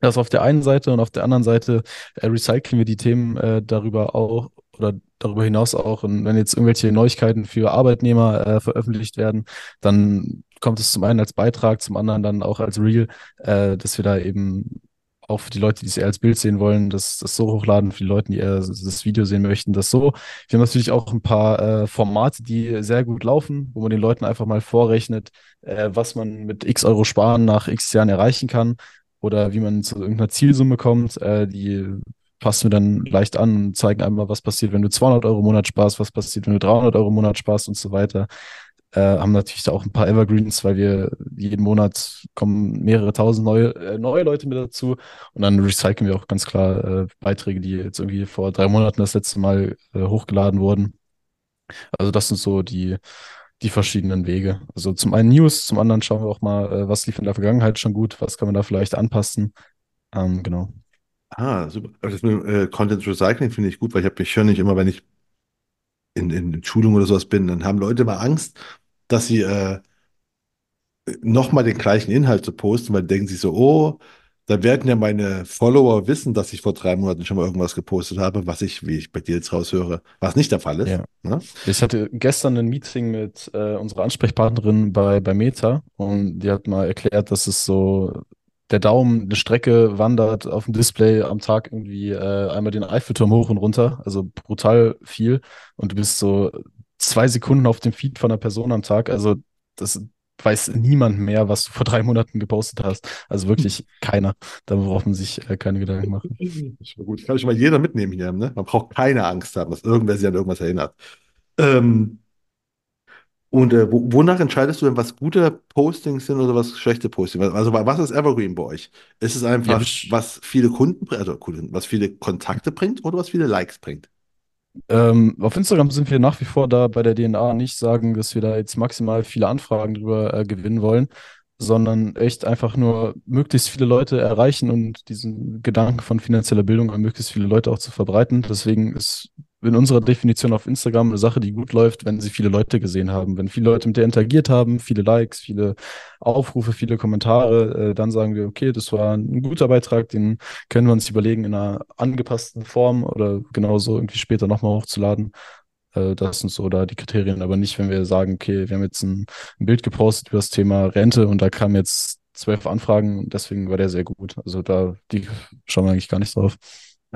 Das auf der einen Seite und auf der anderen Seite äh, recyceln wir die Themen äh, darüber auch oder darüber hinaus auch. Und wenn jetzt irgendwelche Neuigkeiten für Arbeitnehmer äh, veröffentlicht werden, dann kommt es zum einen als Beitrag, zum anderen dann auch als Reel, äh, dass wir da eben auch für die Leute, die es eher als Bild sehen wollen, das, das so hochladen, für die Leute, die eher das Video sehen möchten, das so. Wir haben natürlich auch ein paar äh, Formate, die sehr gut laufen, wo man den Leuten einfach mal vorrechnet, äh, was man mit x Euro sparen nach x Jahren erreichen kann oder wie man zu irgendeiner Zielsumme kommt, äh, die passen wir dann leicht an und zeigen einmal, was passiert, wenn du 200 Euro im Monat sparst, was passiert, wenn du 300 Euro im Monat sparst und so weiter. Äh, haben natürlich da auch ein paar Evergreens, weil wir jeden Monat kommen mehrere tausend neue, äh, neue Leute mit dazu und dann recyceln wir auch ganz klar äh, Beiträge, die jetzt irgendwie vor drei Monaten das letzte Mal äh, hochgeladen wurden. Also das sind so die, die verschiedenen Wege. Also zum einen News, zum anderen schauen wir auch mal, äh, was lief in der Vergangenheit schon gut, was kann man da vielleicht anpassen. Ähm, genau. Ah, super. Das mit äh, Content Recycling finde ich gut, weil ich habe mich höre nicht immer, wenn ich in, in Schulung oder sowas bin, dann haben Leute immer Angst, dass sie äh, nochmal den gleichen Inhalt zu posten, weil denken sie so, oh, da werden ja meine Follower wissen, dass ich vor drei Monaten schon mal irgendwas gepostet habe, was ich, wie ich bei dir jetzt raushöre, was nicht der Fall ist. Ja. Ne? Ich hatte gestern ein Meeting mit äh, unserer Ansprechpartnerin bei, bei Meta und die hat mal erklärt, dass es so der Daumen eine Strecke wandert auf dem Display am Tag irgendwie äh, einmal den Eiffelturm hoch und runter, also brutal viel und du bist so zwei Sekunden auf dem Feed von einer Person am Tag, also das weiß niemand mehr, was du vor drei Monaten gepostet hast. Also wirklich keiner. Da braucht man sich äh, keine Gedanken machen. Gut. Ich kann schon mal jeder mitnehmen hier. Ne? Man braucht keine Angst haben, dass irgendwer sich an irgendwas erinnert. Ähm, und äh, wo, wonach entscheidest du denn, was gute Postings sind oder was schlechte Postings? Also was ist Evergreen bei euch? Ist es einfach, ja, was viele Kunden, also was viele Kontakte bringt oder was viele Likes bringt? Ähm, auf Instagram sind wir nach wie vor da bei der DNA nicht sagen, dass wir da jetzt maximal viele Anfragen drüber äh, gewinnen wollen, sondern echt einfach nur möglichst viele Leute erreichen und diesen Gedanken von finanzieller Bildung an möglichst viele Leute auch zu verbreiten. Deswegen ist in unserer Definition auf Instagram eine Sache, die gut läuft, wenn sie viele Leute gesehen haben. Wenn viele Leute mit der interagiert haben, viele Likes, viele Aufrufe, viele Kommentare, äh, dann sagen wir, okay, das war ein guter Beitrag, den können wir uns überlegen, in einer angepassten Form oder genauso irgendwie später nochmal hochzuladen. Äh, das sind so da die Kriterien, aber nicht, wenn wir sagen, okay, wir haben jetzt ein, ein Bild gepostet über das Thema Rente und da kamen jetzt zwölf Anfragen, deswegen war der sehr gut. Also da, die schauen wir eigentlich gar nicht drauf.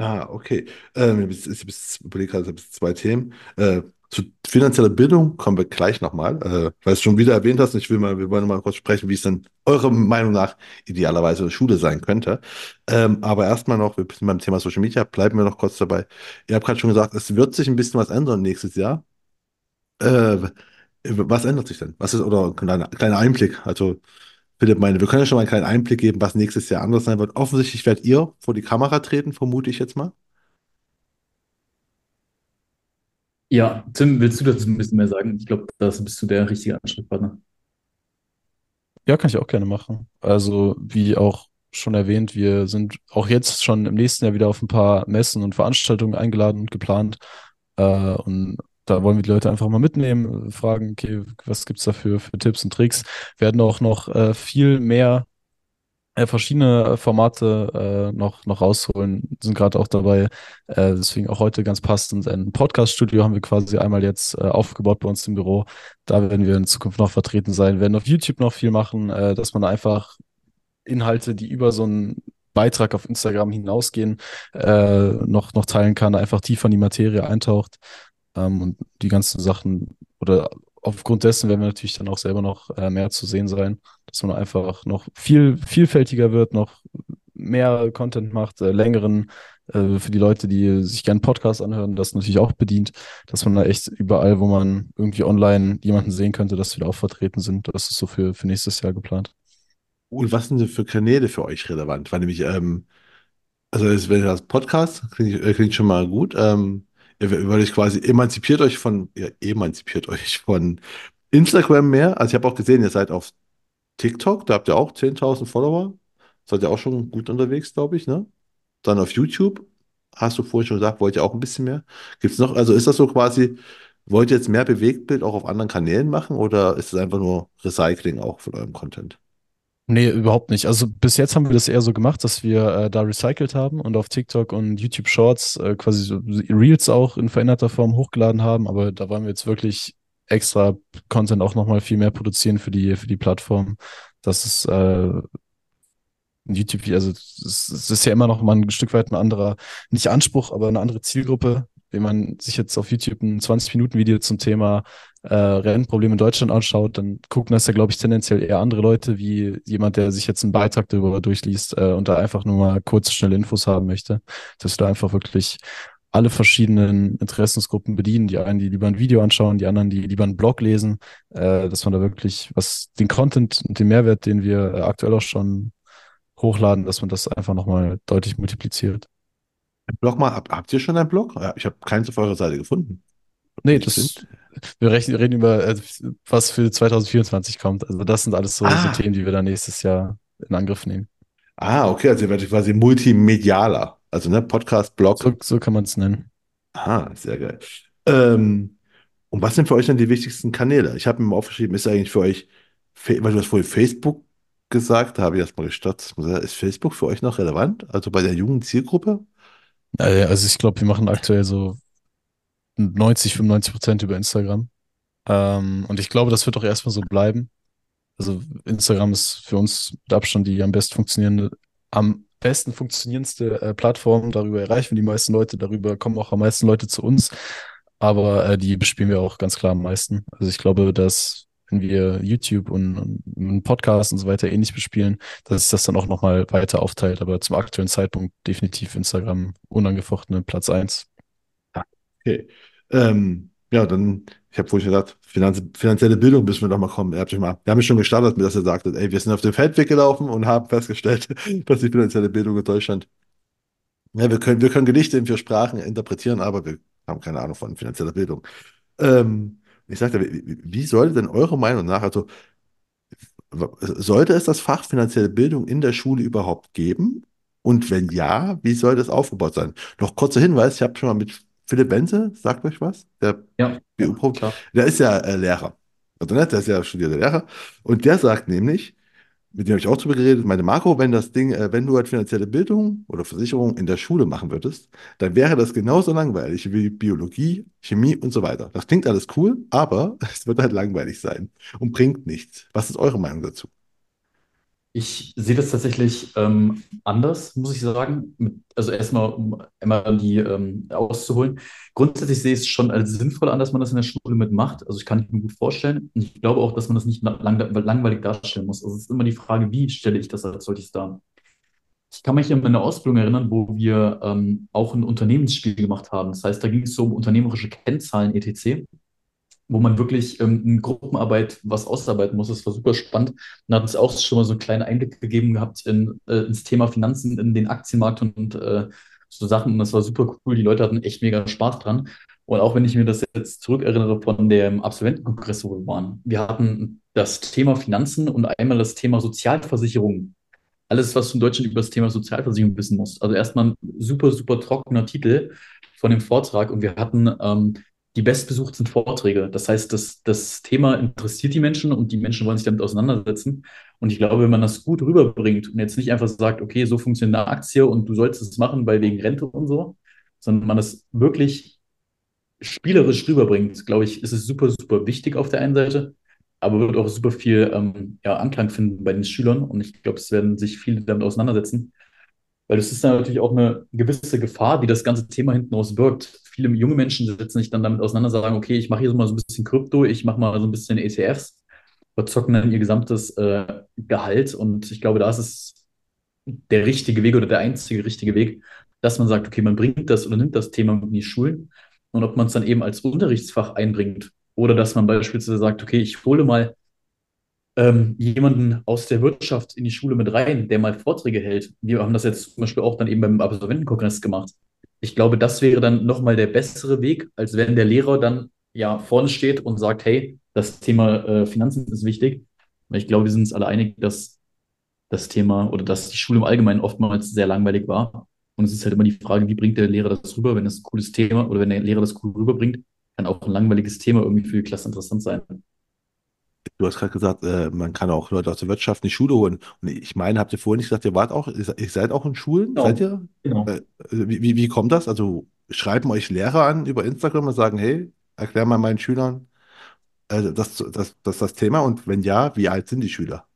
Ah, okay. Ähm, ich, ich, ich überlege gerade, ich zwei Themen. Äh, Zu finanzieller Bildung kommen wir gleich nochmal, äh, weil du es schon wieder erwähnt hast. Und ich will mal, wir wollen mal kurz sprechen, wie es dann eurer Meinung nach idealerweise Schule sein könnte. Ähm, aber erstmal noch, wir sind beim Thema Social Media, bleiben wir noch kurz dabei. Ihr habt gerade schon gesagt, es wird sich ein bisschen was ändern nächstes Jahr. Äh, was ändert sich denn? Was ist, oder ein kleiner, kleiner Einblick? Also, Philipp meine, wir können ja schon mal einen kleinen Einblick geben, was nächstes Jahr anders sein wird. Offensichtlich werdet ihr vor die Kamera treten, vermute ich jetzt mal. Ja, Tim, willst du dazu ein bisschen mehr sagen? Ich glaube, da bist du der richtige Ansprechpartner. Ja, kann ich auch gerne machen. Also, wie auch schon erwähnt, wir sind auch jetzt schon im nächsten Jahr wieder auf ein paar Messen und Veranstaltungen eingeladen und geplant. Äh, und da wollen wir die Leute einfach mal mitnehmen, fragen, okay, was gibt's da für, für Tipps und Tricks? Wir werden auch noch äh, viel mehr äh, verschiedene Formate äh, noch, noch rausholen, sind gerade auch dabei. Äh, deswegen auch heute ganz passend. Ein Podcast-Studio haben wir quasi einmal jetzt äh, aufgebaut bei uns im Büro. Da werden wir in Zukunft noch vertreten sein, wir werden auf YouTube noch viel machen, äh, dass man einfach Inhalte, die über so einen Beitrag auf Instagram hinausgehen, äh, noch, noch teilen kann, einfach tiefer in die Materie eintaucht ähm, und die ganzen Sachen oder aufgrund dessen werden wir natürlich dann auch selber noch äh, mehr zu sehen sein, dass man einfach noch viel vielfältiger wird, noch mehr Content macht, äh, längeren äh, für die Leute, die sich gerne Podcasts anhören, das natürlich auch bedient, dass man da echt überall, wo man irgendwie online jemanden sehen könnte, dass wir da auch vertreten sind. Das ist so für, für nächstes Jahr geplant. Und was sind denn für Kanäle für euch relevant? Weil nämlich, ähm, also wenn das Podcast klingt, äh, klingt schon mal gut. Ähm, ihr werdet quasi emanzipiert euch von, ja, emanzipiert euch von Instagram mehr. Also ich habe auch gesehen, ihr seid auf TikTok, da habt ihr auch 10.000 Follower. Seid ihr auch schon gut unterwegs, glaube ich, ne? Dann auf YouTube, hast du vorhin schon gesagt, wollt ihr auch ein bisschen mehr? Gibt es noch, also ist das so quasi, wollt ihr jetzt mehr Bewegtbild auch auf anderen Kanälen machen oder ist es einfach nur Recycling auch von eurem Content? Nee, überhaupt nicht. Also bis jetzt haben wir das eher so gemacht, dass wir äh, da recycelt haben und auf TikTok und YouTube Shorts äh, quasi so Reels auch in veränderter Form hochgeladen haben. Aber da wollen wir jetzt wirklich extra Content auch nochmal viel mehr produzieren für die, für die Plattform. Das ist äh, YouTube, also es, ist ja immer noch mal ein Stück weit ein anderer, nicht Anspruch, aber eine andere Zielgruppe. Wenn man sich jetzt auf YouTube ein 20-Minuten-Video zum Thema äh, Rennprobleme in Deutschland anschaut, dann gucken das ja, glaube ich, tendenziell eher andere Leute, wie jemand, der sich jetzt einen Beitrag darüber durchliest äh, und da einfach nur mal kurz, schnelle Infos haben möchte. Dass wir da einfach wirklich alle verschiedenen Interessensgruppen bedienen. Die einen, die lieber ein Video anschauen, die anderen, die lieber einen Blog lesen, äh, dass man da wirklich, was den Content und den Mehrwert, den wir äh, aktuell auch schon hochladen, dass man das einfach nochmal deutlich multipliziert. Blog mal, habt, habt ihr schon einen Blog? Ich habe keins auf eurer Seite gefunden. Nee, das, wir reden über, äh, was für 2024 kommt. Also das sind alles so, ah. so Themen, die wir dann nächstes Jahr in Angriff nehmen. Ah, okay, also ihr werdet quasi multimedialer. Also ne, Podcast, Blog. So, so kann man es nennen. Ah, sehr geil. Ähm, und was sind für euch dann die wichtigsten Kanäle? Ich habe mir mal aufgeschrieben, ist eigentlich für euch, weil du hast vorhin Facebook gesagt, da habe ich erstmal gestutzt. Ist Facebook für euch noch relevant? Also bei der jungen Zielgruppe? Also ich glaube, wir machen aktuell so 90, 95 Prozent über Instagram. Ähm, und ich glaube, das wird auch erstmal so bleiben. Also Instagram ist für uns mit Abstand die am besten funktionierende, am besten funktionierendste äh, Plattform. Darüber erreichen wir die meisten Leute, darüber kommen auch am meisten Leute zu uns. Aber äh, die bespielen wir auch ganz klar am meisten. Also ich glaube, dass wenn wir YouTube und, und Podcast und so weiter ähnlich bespielen, dass sich das dann auch nochmal weiter aufteilt. Aber zum aktuellen Zeitpunkt definitiv Instagram unangefochtene Platz eins. Okay. Ähm, ja, dann, ich habe vorhin gesagt, Finanz, finanzielle Bildung müssen wir noch mal kommen. Ihr habt mal, wir haben schon gestartet, dass er sagte, ey, wir sind auf dem Feldweg gelaufen und haben festgestellt, <laughs> dass die finanzielle Bildung in Deutschland, ja, wir können, wir können Gedichte in vier Sprachen interpretieren, aber wir haben keine Ahnung von finanzieller Bildung. Ähm, ich sagte, wie, sollte denn eurer Meinung nach, also sollte es das Fach finanzielle Bildung in der Schule überhaupt geben? Und wenn ja, wie soll das aufgebaut sein? Noch kurzer Hinweis, ich habe schon mal mit Philipp Benze, sagt euch was? Der ja, BU ja, der ist ja äh, Lehrer. Also, ne, der ist ja studierter Lehrer. Und der sagt nämlich, mit dem habe ich auch drüber geredet, meine Marco, wenn das Ding, äh, wenn du halt finanzielle Bildung oder Versicherung in der Schule machen würdest, dann wäre das genauso langweilig wie Biologie, Chemie und so weiter. Das klingt alles cool, aber <laughs> es wird halt langweilig sein und bringt nichts. Was ist eure Meinung dazu? Ich sehe das tatsächlich ähm, anders, muss ich sagen. Also erstmal, um einmal die ähm, auszuholen. Grundsätzlich sehe ich es schon als sinnvoll an, dass man das in der Schule mitmacht. Also ich kann mir gut vorstellen. Und ich glaube auch, dass man das nicht lang, langweilig darstellen muss. Also es ist immer die Frage, wie stelle ich das als solches dar? Ich kann mich an meine Ausbildung erinnern, wo wir ähm, auch ein Unternehmensspiel gemacht haben. Das heißt, da ging es so um unternehmerische Kennzahlen etc wo man wirklich ähm, in Gruppenarbeit was ausarbeiten muss. Das war super spannend. Und hat uns auch schon mal so einen kleinen Einblick gegeben gehabt in, äh, ins Thema Finanzen, in den Aktienmarkt und, äh, so Sachen. Und das war super cool. Die Leute hatten echt mega Spaß dran. Und auch wenn ich mir das jetzt zurückerinnere von dem Absolventenkongress, wo wir waren, wir hatten das Thema Finanzen und einmal das Thema Sozialversicherung. Alles, was du in Deutschland über das Thema Sozialversicherung wissen musst. Also erstmal ein super, super trockener Titel von dem Vortrag. Und wir hatten ähm, die bestbesuchten Vorträge. Das heißt, das, das Thema interessiert die Menschen und die Menschen wollen sich damit auseinandersetzen. Und ich glaube, wenn man das gut rüberbringt und jetzt nicht einfach sagt, okay, so funktioniert eine Aktie und du sollst es machen, weil wegen Rente und so, sondern man das wirklich spielerisch rüberbringt, glaube ich, ist es super, super wichtig auf der einen Seite, aber wird auch super viel ähm, ja, Anklang finden bei den Schülern. Und ich glaube, es werden sich viele damit auseinandersetzen. Weil das ist natürlich auch eine gewisse Gefahr, die das ganze Thema hinten aus birgt. Viele junge Menschen setzen sich dann damit auseinander, sagen, okay, ich mache hier so mal so ein bisschen Krypto, ich mache mal so ein bisschen ETFs, verzocken dann ihr gesamtes äh, Gehalt. Und ich glaube, da ist es der richtige Weg oder der einzige richtige Weg, dass man sagt, okay, man bringt das oder nimmt das Thema in die Schulen und ob man es dann eben als Unterrichtsfach einbringt oder dass man beispielsweise sagt, okay, ich hole mal ähm, jemanden aus der Wirtschaft in die Schule mit rein, der mal Vorträge hält. Wir haben das jetzt zum Beispiel auch dann eben beim Absolventenkongress gemacht. Ich glaube, das wäre dann nochmal der bessere Weg, als wenn der Lehrer dann ja vorne steht und sagt, hey, das Thema äh, Finanzen ist wichtig. Ich glaube, wir sind uns alle einig, dass das Thema oder dass die Schule im Allgemeinen oftmals sehr langweilig war. Und es ist halt immer die Frage, wie bringt der Lehrer das rüber? Wenn das ein cooles Thema oder wenn der Lehrer das cool rüberbringt, kann auch ein langweiliges Thema irgendwie für die Klasse interessant sein. Du hast gerade gesagt, äh, man kann auch Leute aus der Wirtschaft in die Schule holen. Und ich meine, habt ihr vorhin nicht gesagt, ihr wart auch, ihr seid auch in Schulen? Genau. Seid ihr? Genau. Äh, wie, wie, wie kommt das? Also schreiben euch Lehrer an über Instagram und sagen, hey, erklär mal meinen Schülern äh, das, das, das, das Thema und wenn ja, wie alt sind die Schüler?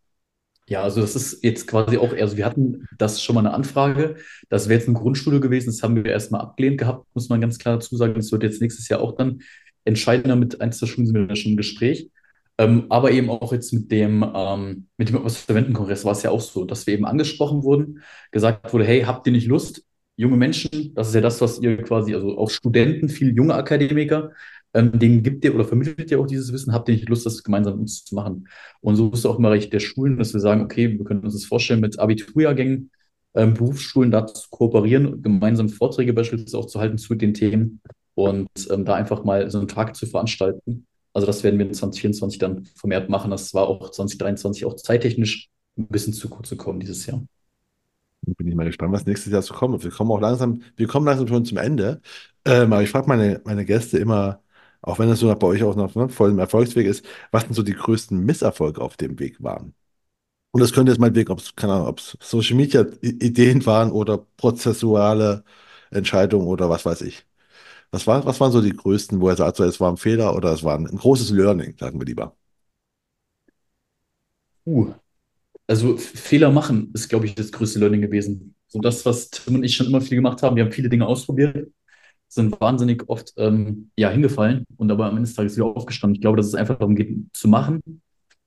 Ja, also das ist jetzt quasi auch, also wir hatten das schon mal eine Anfrage. Das wäre jetzt eine Grundschule gewesen, das haben wir erstmal abgelehnt gehabt, muss man ganz klar dazu sagen. Das wird jetzt nächstes Jahr auch dann entscheidender mit eins der Schulen sind wir schon im Gespräch. Ähm, aber eben auch jetzt mit dem, ähm, mit dem Absolventenkongress war es ja auch so, dass wir eben angesprochen wurden, gesagt wurde, hey, habt ihr nicht Lust, junge Menschen, das ist ja das, was ihr quasi, also auch Studenten, viele junge Akademiker, ähm, denen gibt ihr oder vermittelt ihr auch dieses Wissen, habt ihr nicht Lust, das gemeinsam mit uns zu machen? Und so ist auch im Bereich der Schulen, dass wir sagen, okay, wir können uns das vorstellen, mit Abiturjahrgängen, ähm, Berufsschulen da zu kooperieren, gemeinsam Vorträge beispielsweise auch zu halten zu den Themen und ähm, da einfach mal so einen Tag zu veranstalten also das werden wir in 2024 dann vermehrt machen. Das war auch 2023 auch zeittechnisch ein bisschen zu kurz gekommen dieses Jahr. Bin ich mal gespannt, was nächstes Jahr so kommt. Wir kommen auch langsam, wir kommen langsam schon zum Ende. Ähm, aber ich frage meine, meine Gäste immer, auch wenn es so bei euch auch noch ne, voll im Erfolgsweg ist, was denn so die größten Misserfolge auf dem Weg waren? Und das könnte jetzt mal Weg, ob es, keine Ahnung, ob es Social Media Ideen waren oder prozessuale Entscheidungen oder was weiß ich. Was, war, was waren so die größten, wo er sagt, es war ein Fehler oder es war ein, ein großes Learning, sagen wir lieber? Uh, also Fehler machen ist, glaube ich, das größte Learning gewesen. So das, was Tim und ich schon immer viel gemacht haben. Wir haben viele Dinge ausprobiert, sind wahnsinnig oft ähm, ja, hingefallen und aber am Ende des Tages wieder aufgestanden. Ich glaube, dass es einfach darum geht, zu machen.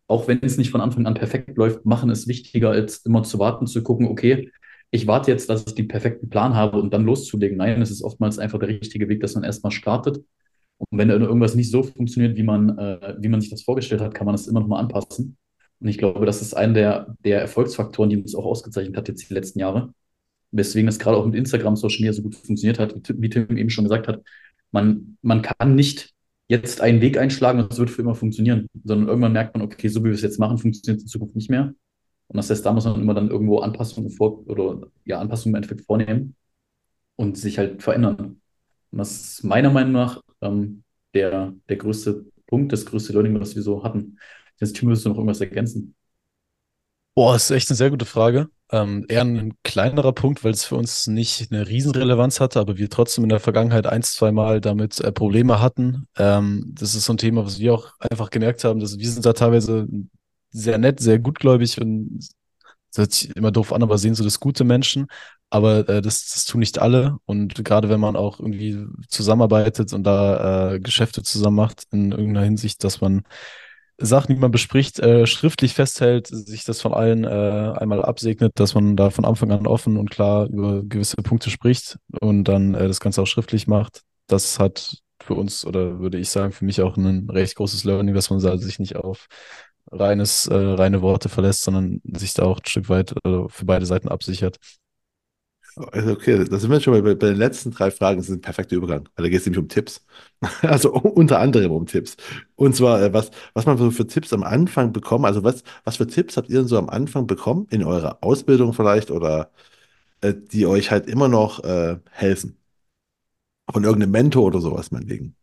Auch wenn es nicht von Anfang an perfekt läuft, machen ist wichtiger, als immer zu warten, zu gucken, okay, ich warte jetzt, dass ich den perfekten Plan habe und dann loszulegen. Nein, es ist oftmals einfach der richtige Weg, dass man erstmal startet. Und wenn irgendwas nicht so funktioniert, wie man, äh, wie man sich das vorgestellt hat, kann man das immer noch mal anpassen. Und ich glaube, das ist einer der, der Erfolgsfaktoren, die uns auch ausgezeichnet hat jetzt die letzten Jahre. Weswegen es gerade auch mit Instagram, Social Media so gut funktioniert hat, wie Tim eben schon gesagt hat. Man, man kann nicht jetzt einen Weg einschlagen und es wird für immer funktionieren, sondern irgendwann merkt man, okay, so wie wir es jetzt machen, funktioniert es in Zukunft nicht mehr. Und das heißt, da muss man immer dann irgendwo Anpassungen vor oder ja, Anpassungen im Endeffekt vornehmen und sich halt verändern. Und das ist meiner Meinung nach ähm, der, der größte Punkt, das größte Learning, was wir so hatten. Jetzt, würdest du noch irgendwas ergänzen? Boah, das ist echt eine sehr gute Frage. Ähm, eher ein kleinerer Punkt, weil es für uns nicht eine Riesenrelevanz hatte, aber wir trotzdem in der Vergangenheit ein, zwei Mal damit äh, Probleme hatten. Ähm, das ist so ein Thema, was wir auch einfach gemerkt haben, dass wir sind da teilweise sehr nett, sehr gutgläubig und das hört sich immer doof an, aber sehen so das gute Menschen. Aber äh, das, das tun nicht alle. Und gerade wenn man auch irgendwie zusammenarbeitet und da äh, Geschäfte zusammen macht, in irgendeiner Hinsicht, dass man Sachen, die man bespricht, äh, schriftlich festhält, sich das von allen äh, einmal absegnet, dass man da von Anfang an offen und klar über gewisse Punkte spricht und dann äh, das Ganze auch schriftlich macht. Das hat für uns oder würde ich sagen, für mich auch ein recht großes Learning, dass man sich nicht auf reines, äh, reine Worte verlässt, sondern sich da auch ein Stück weit äh, für beide Seiten absichert. Also okay, da sind wir schon bei, bei den letzten drei Fragen. Das ist ein perfekter Übergang, weil da geht es nämlich um Tipps. <laughs> Also unter anderem um Tipps. Und zwar, äh, was, was man so für Tipps am Anfang bekommt. Also was, was für Tipps habt ihr denn so am Anfang bekommen, in eurer Ausbildung vielleicht oder äh, die euch halt immer noch äh, helfen? Von irgendeinem Mentor oder sowas, meinetwegen.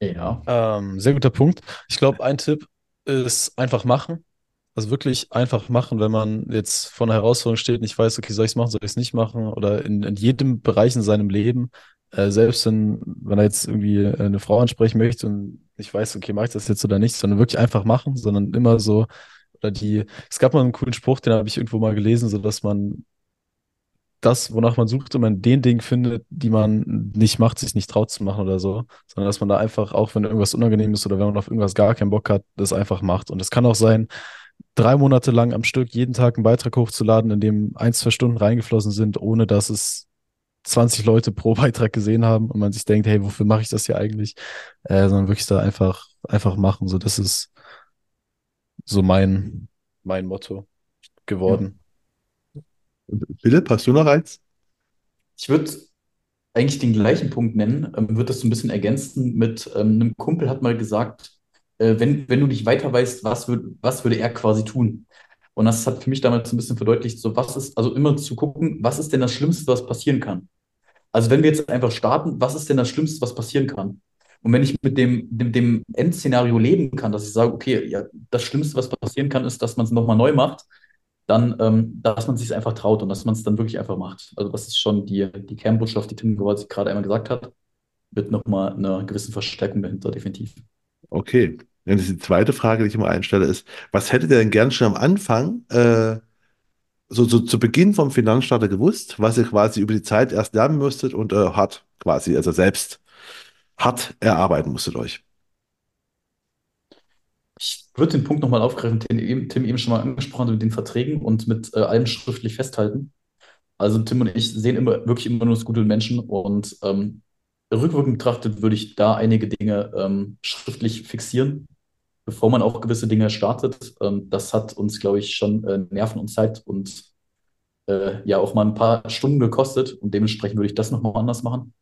Ja. Ähm, sehr guter Punkt. Ich glaube, ein Tipp ist einfach machen. Also wirklich einfach machen, wenn man jetzt vor einer Herausforderung steht und ich weiß, okay, soll ich es machen, soll ich es nicht machen? Oder in, in jedem Bereich in seinem Leben, äh, selbst wenn, wenn er jetzt irgendwie äh, eine Frau ansprechen möchte und ich weiß, okay, mache ich das jetzt oder nicht, sondern wirklich einfach machen, sondern immer so, oder die, es gab mal einen coolen Spruch, den habe ich irgendwo mal gelesen, so dass man das, wonach man sucht, und man den Dingen findet, die man nicht macht, sich nicht traut zu machen oder so, sondern dass man da einfach, auch wenn irgendwas unangenehm ist oder wenn man auf irgendwas gar keinen Bock hat, das einfach macht. Und es kann auch sein, drei Monate lang am Stück jeden Tag einen Beitrag hochzuladen, in dem ein, zwei Stunden reingeflossen sind, ohne dass es 20 Leute pro <laughs> Beitrag gesehen haben und man sich denkt, hey, wofür mache ich das hier eigentlich? Äh, sondern wirklich da einfach, einfach machen. So, das ist so mein, mein Motto geworden. Philipp, hast du noch eins? Ich würde eigentlich den gleichen Punkt nennen, ähm, würde das so ein bisschen ergänzen mit ähm, einem Kumpel hat mal gesagt, äh, wenn, wenn du nicht weiter weißt, was, würd, was würde er quasi tun? Und das hat für mich damals ein bisschen verdeutlicht, so was ist, also immer zu gucken, was ist denn das Schlimmste, was passieren kann? Also wenn wir jetzt einfach starten, was ist denn das Schlimmste, was passieren kann? Und wenn ich mit dem, dem, dem Endszenario leben kann, dass ich sage, okay, ja, das Schlimmste, was passieren kann, ist, dass man es nochmal neu macht, dann, ähm, dass man sich einfach traut und dass man es dann wirklich einfach macht. Also das ist schon die, die Kernbotschaft, die Tim Gewalt gerade einmal gesagt hat, mit nochmal einer gewissen Verstärkung dahinter, definitiv. Okay. Und die zweite Frage, die ich immer einstelle, ist, was hättet ihr denn gern schon am Anfang, äh, so, so zu Beginn vom Finanzstarter gewusst, was ihr quasi über die Zeit erst lernen müsstet und äh, hart quasi, also selbst hart erarbeiten musstet euch? Würde den Punkt nochmal aufgreifen, den Tim eben schon mal angesprochen hat, mit den Verträgen und mit äh, allem schriftlich festhalten. Also Tim und ich sehen immer wirklich immer nur das Gute in Menschen und ähm, rückwirkend betrachtet würde ich da einige Dinge ähm, schriftlich fixieren, bevor man auch gewisse Dinge startet. Ähm, das hat uns, glaube ich, schon äh, Nerven und Zeit und äh, ja auch mal ein paar Stunden gekostet und dementsprechend würde ich das nochmal anders machen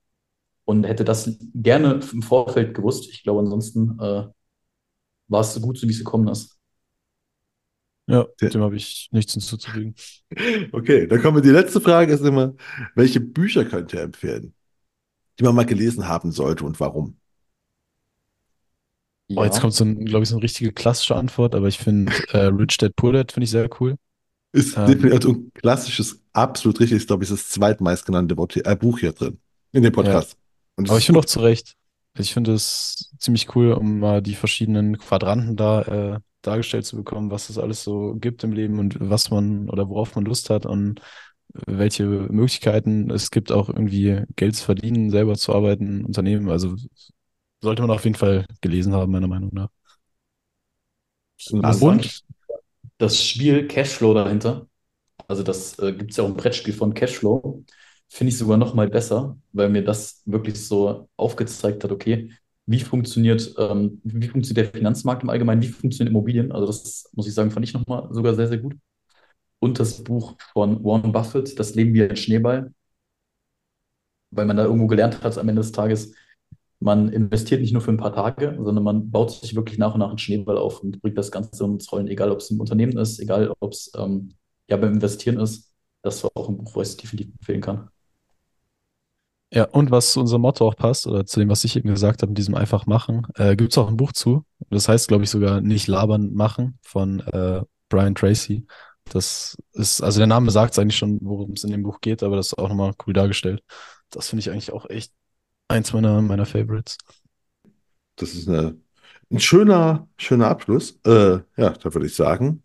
und hätte das gerne im Vorfeld gewusst. Ich glaube, ansonsten äh, war es so gut, so wie es gekommen ist. Ja, dem habe ich nichts hinzuzufügen. <laughs> Okay, dann kommen wir. Die letzte Frage ist immer, welche Bücher könnt ihr empfehlen, die man mal gelesen haben sollte und warum? Oh, jetzt kommt so ein, glaube ich, so eine richtige klassische Antwort, aber ich finde äh, Rich Dad Poor Dad finde ich sehr cool. Ist Ähm, definitiv ein klassisches, absolut richtig, ist, glaube ich, das zweitmeistgenannte äh, Buch hier drin in dem ja, Podcast. Und es aber ich finde auch zu Recht. Ich finde es ziemlich cool, um mal die verschiedenen Quadranten da äh, dargestellt zu bekommen, was es alles so gibt im Leben und was man oder worauf man Lust hat und welche Möglichkeiten es gibt, auch irgendwie Geld zu verdienen, selber zu arbeiten, Unternehmen. Also sollte man auf jeden Fall gelesen haben, meiner Meinung nach. Sagen, Und das Spiel Cashflow dahinter, also das äh, gibt es ja auch ein Brettspiel von Cashflow, finde ich sogar noch mal besser, weil mir das wirklich so aufgezeigt hat, okay, wie funktioniert, ähm, wie funktioniert der Finanzmarkt im Allgemeinen, wie funktionieren Immobilien. Also das, muss ich sagen, fand ich noch mal sogar sehr, sehr gut. Und das Buch von Warren Buffett, Das Leben wie ein Schneeball, weil man da irgendwo gelernt hat am Ende des Tages, man investiert nicht nur für ein paar Tage, sondern man baut sich wirklich nach und nach einen Schneeball auf und bringt das Ganze ins Rollen, egal ob es im Unternehmen ist, egal ob es ähm, ja beim Investieren ist. Das war auch ein Buch, was ich definitiv empfehlen kann. Ja, und was zu unserem Motto auch passt, oder zu dem, was ich eben gesagt habe, mit diesem einfach machen, äh, gibt es auch ein Buch zu. Das heißt, glaube ich, sogar nicht labern, machen von äh, Brian Tracy. Das ist, also der Name sagt es eigentlich schon, worum es in dem Buch geht, aber das ist auch nochmal cool dargestellt. Das finde ich eigentlich auch echt eins meiner, meiner Favorites. Das ist eine, ein schöner, schöner Abschluss. Äh, ja, da würde ich sagen.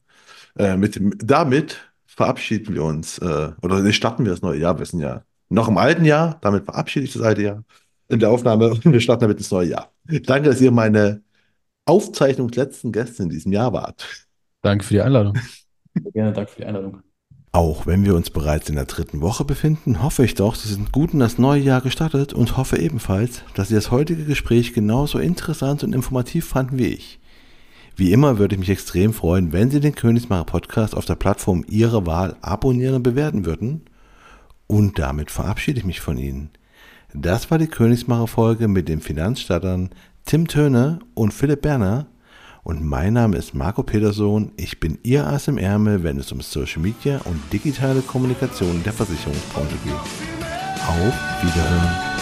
Äh, mit damit verabschieden wir uns, äh, oder starten wir das neue Jahr. Wir sind ja noch im alten Jahr, damit verabschiede ich das alte Jahr in der Aufnahme und wir starten damit ins neue Jahr. Danke, dass ihr meine Aufzeichnung letzten Gäste in diesem Jahr wart. Danke für die Einladung. Sehr gerne, danke für die Einladung. Auch wenn wir uns bereits in der dritten Woche befinden, hoffe ich doch, Sie sind gut in das neue Jahr gestartet und hoffe ebenfalls, dass Sie das heutige Gespräch genauso interessant und informativ fanden wie ich. Wie immer würde ich mich extrem freuen, wenn Sie den Königsmacher Podcast auf der Plattform Ihrer Wahl abonnieren und bewerten würden. Und damit verabschiede ich mich von Ihnen. Das war die Königsmacher Folge mit den Finanzstattern Tim Töne und Philipp Berner. Und mein Name ist Marco Petersohn. Ich bin Ihr Ass im Ärmel, wenn es um Social Media und digitale Kommunikation der Versicherungsbranche geht. Auf Wiederhören.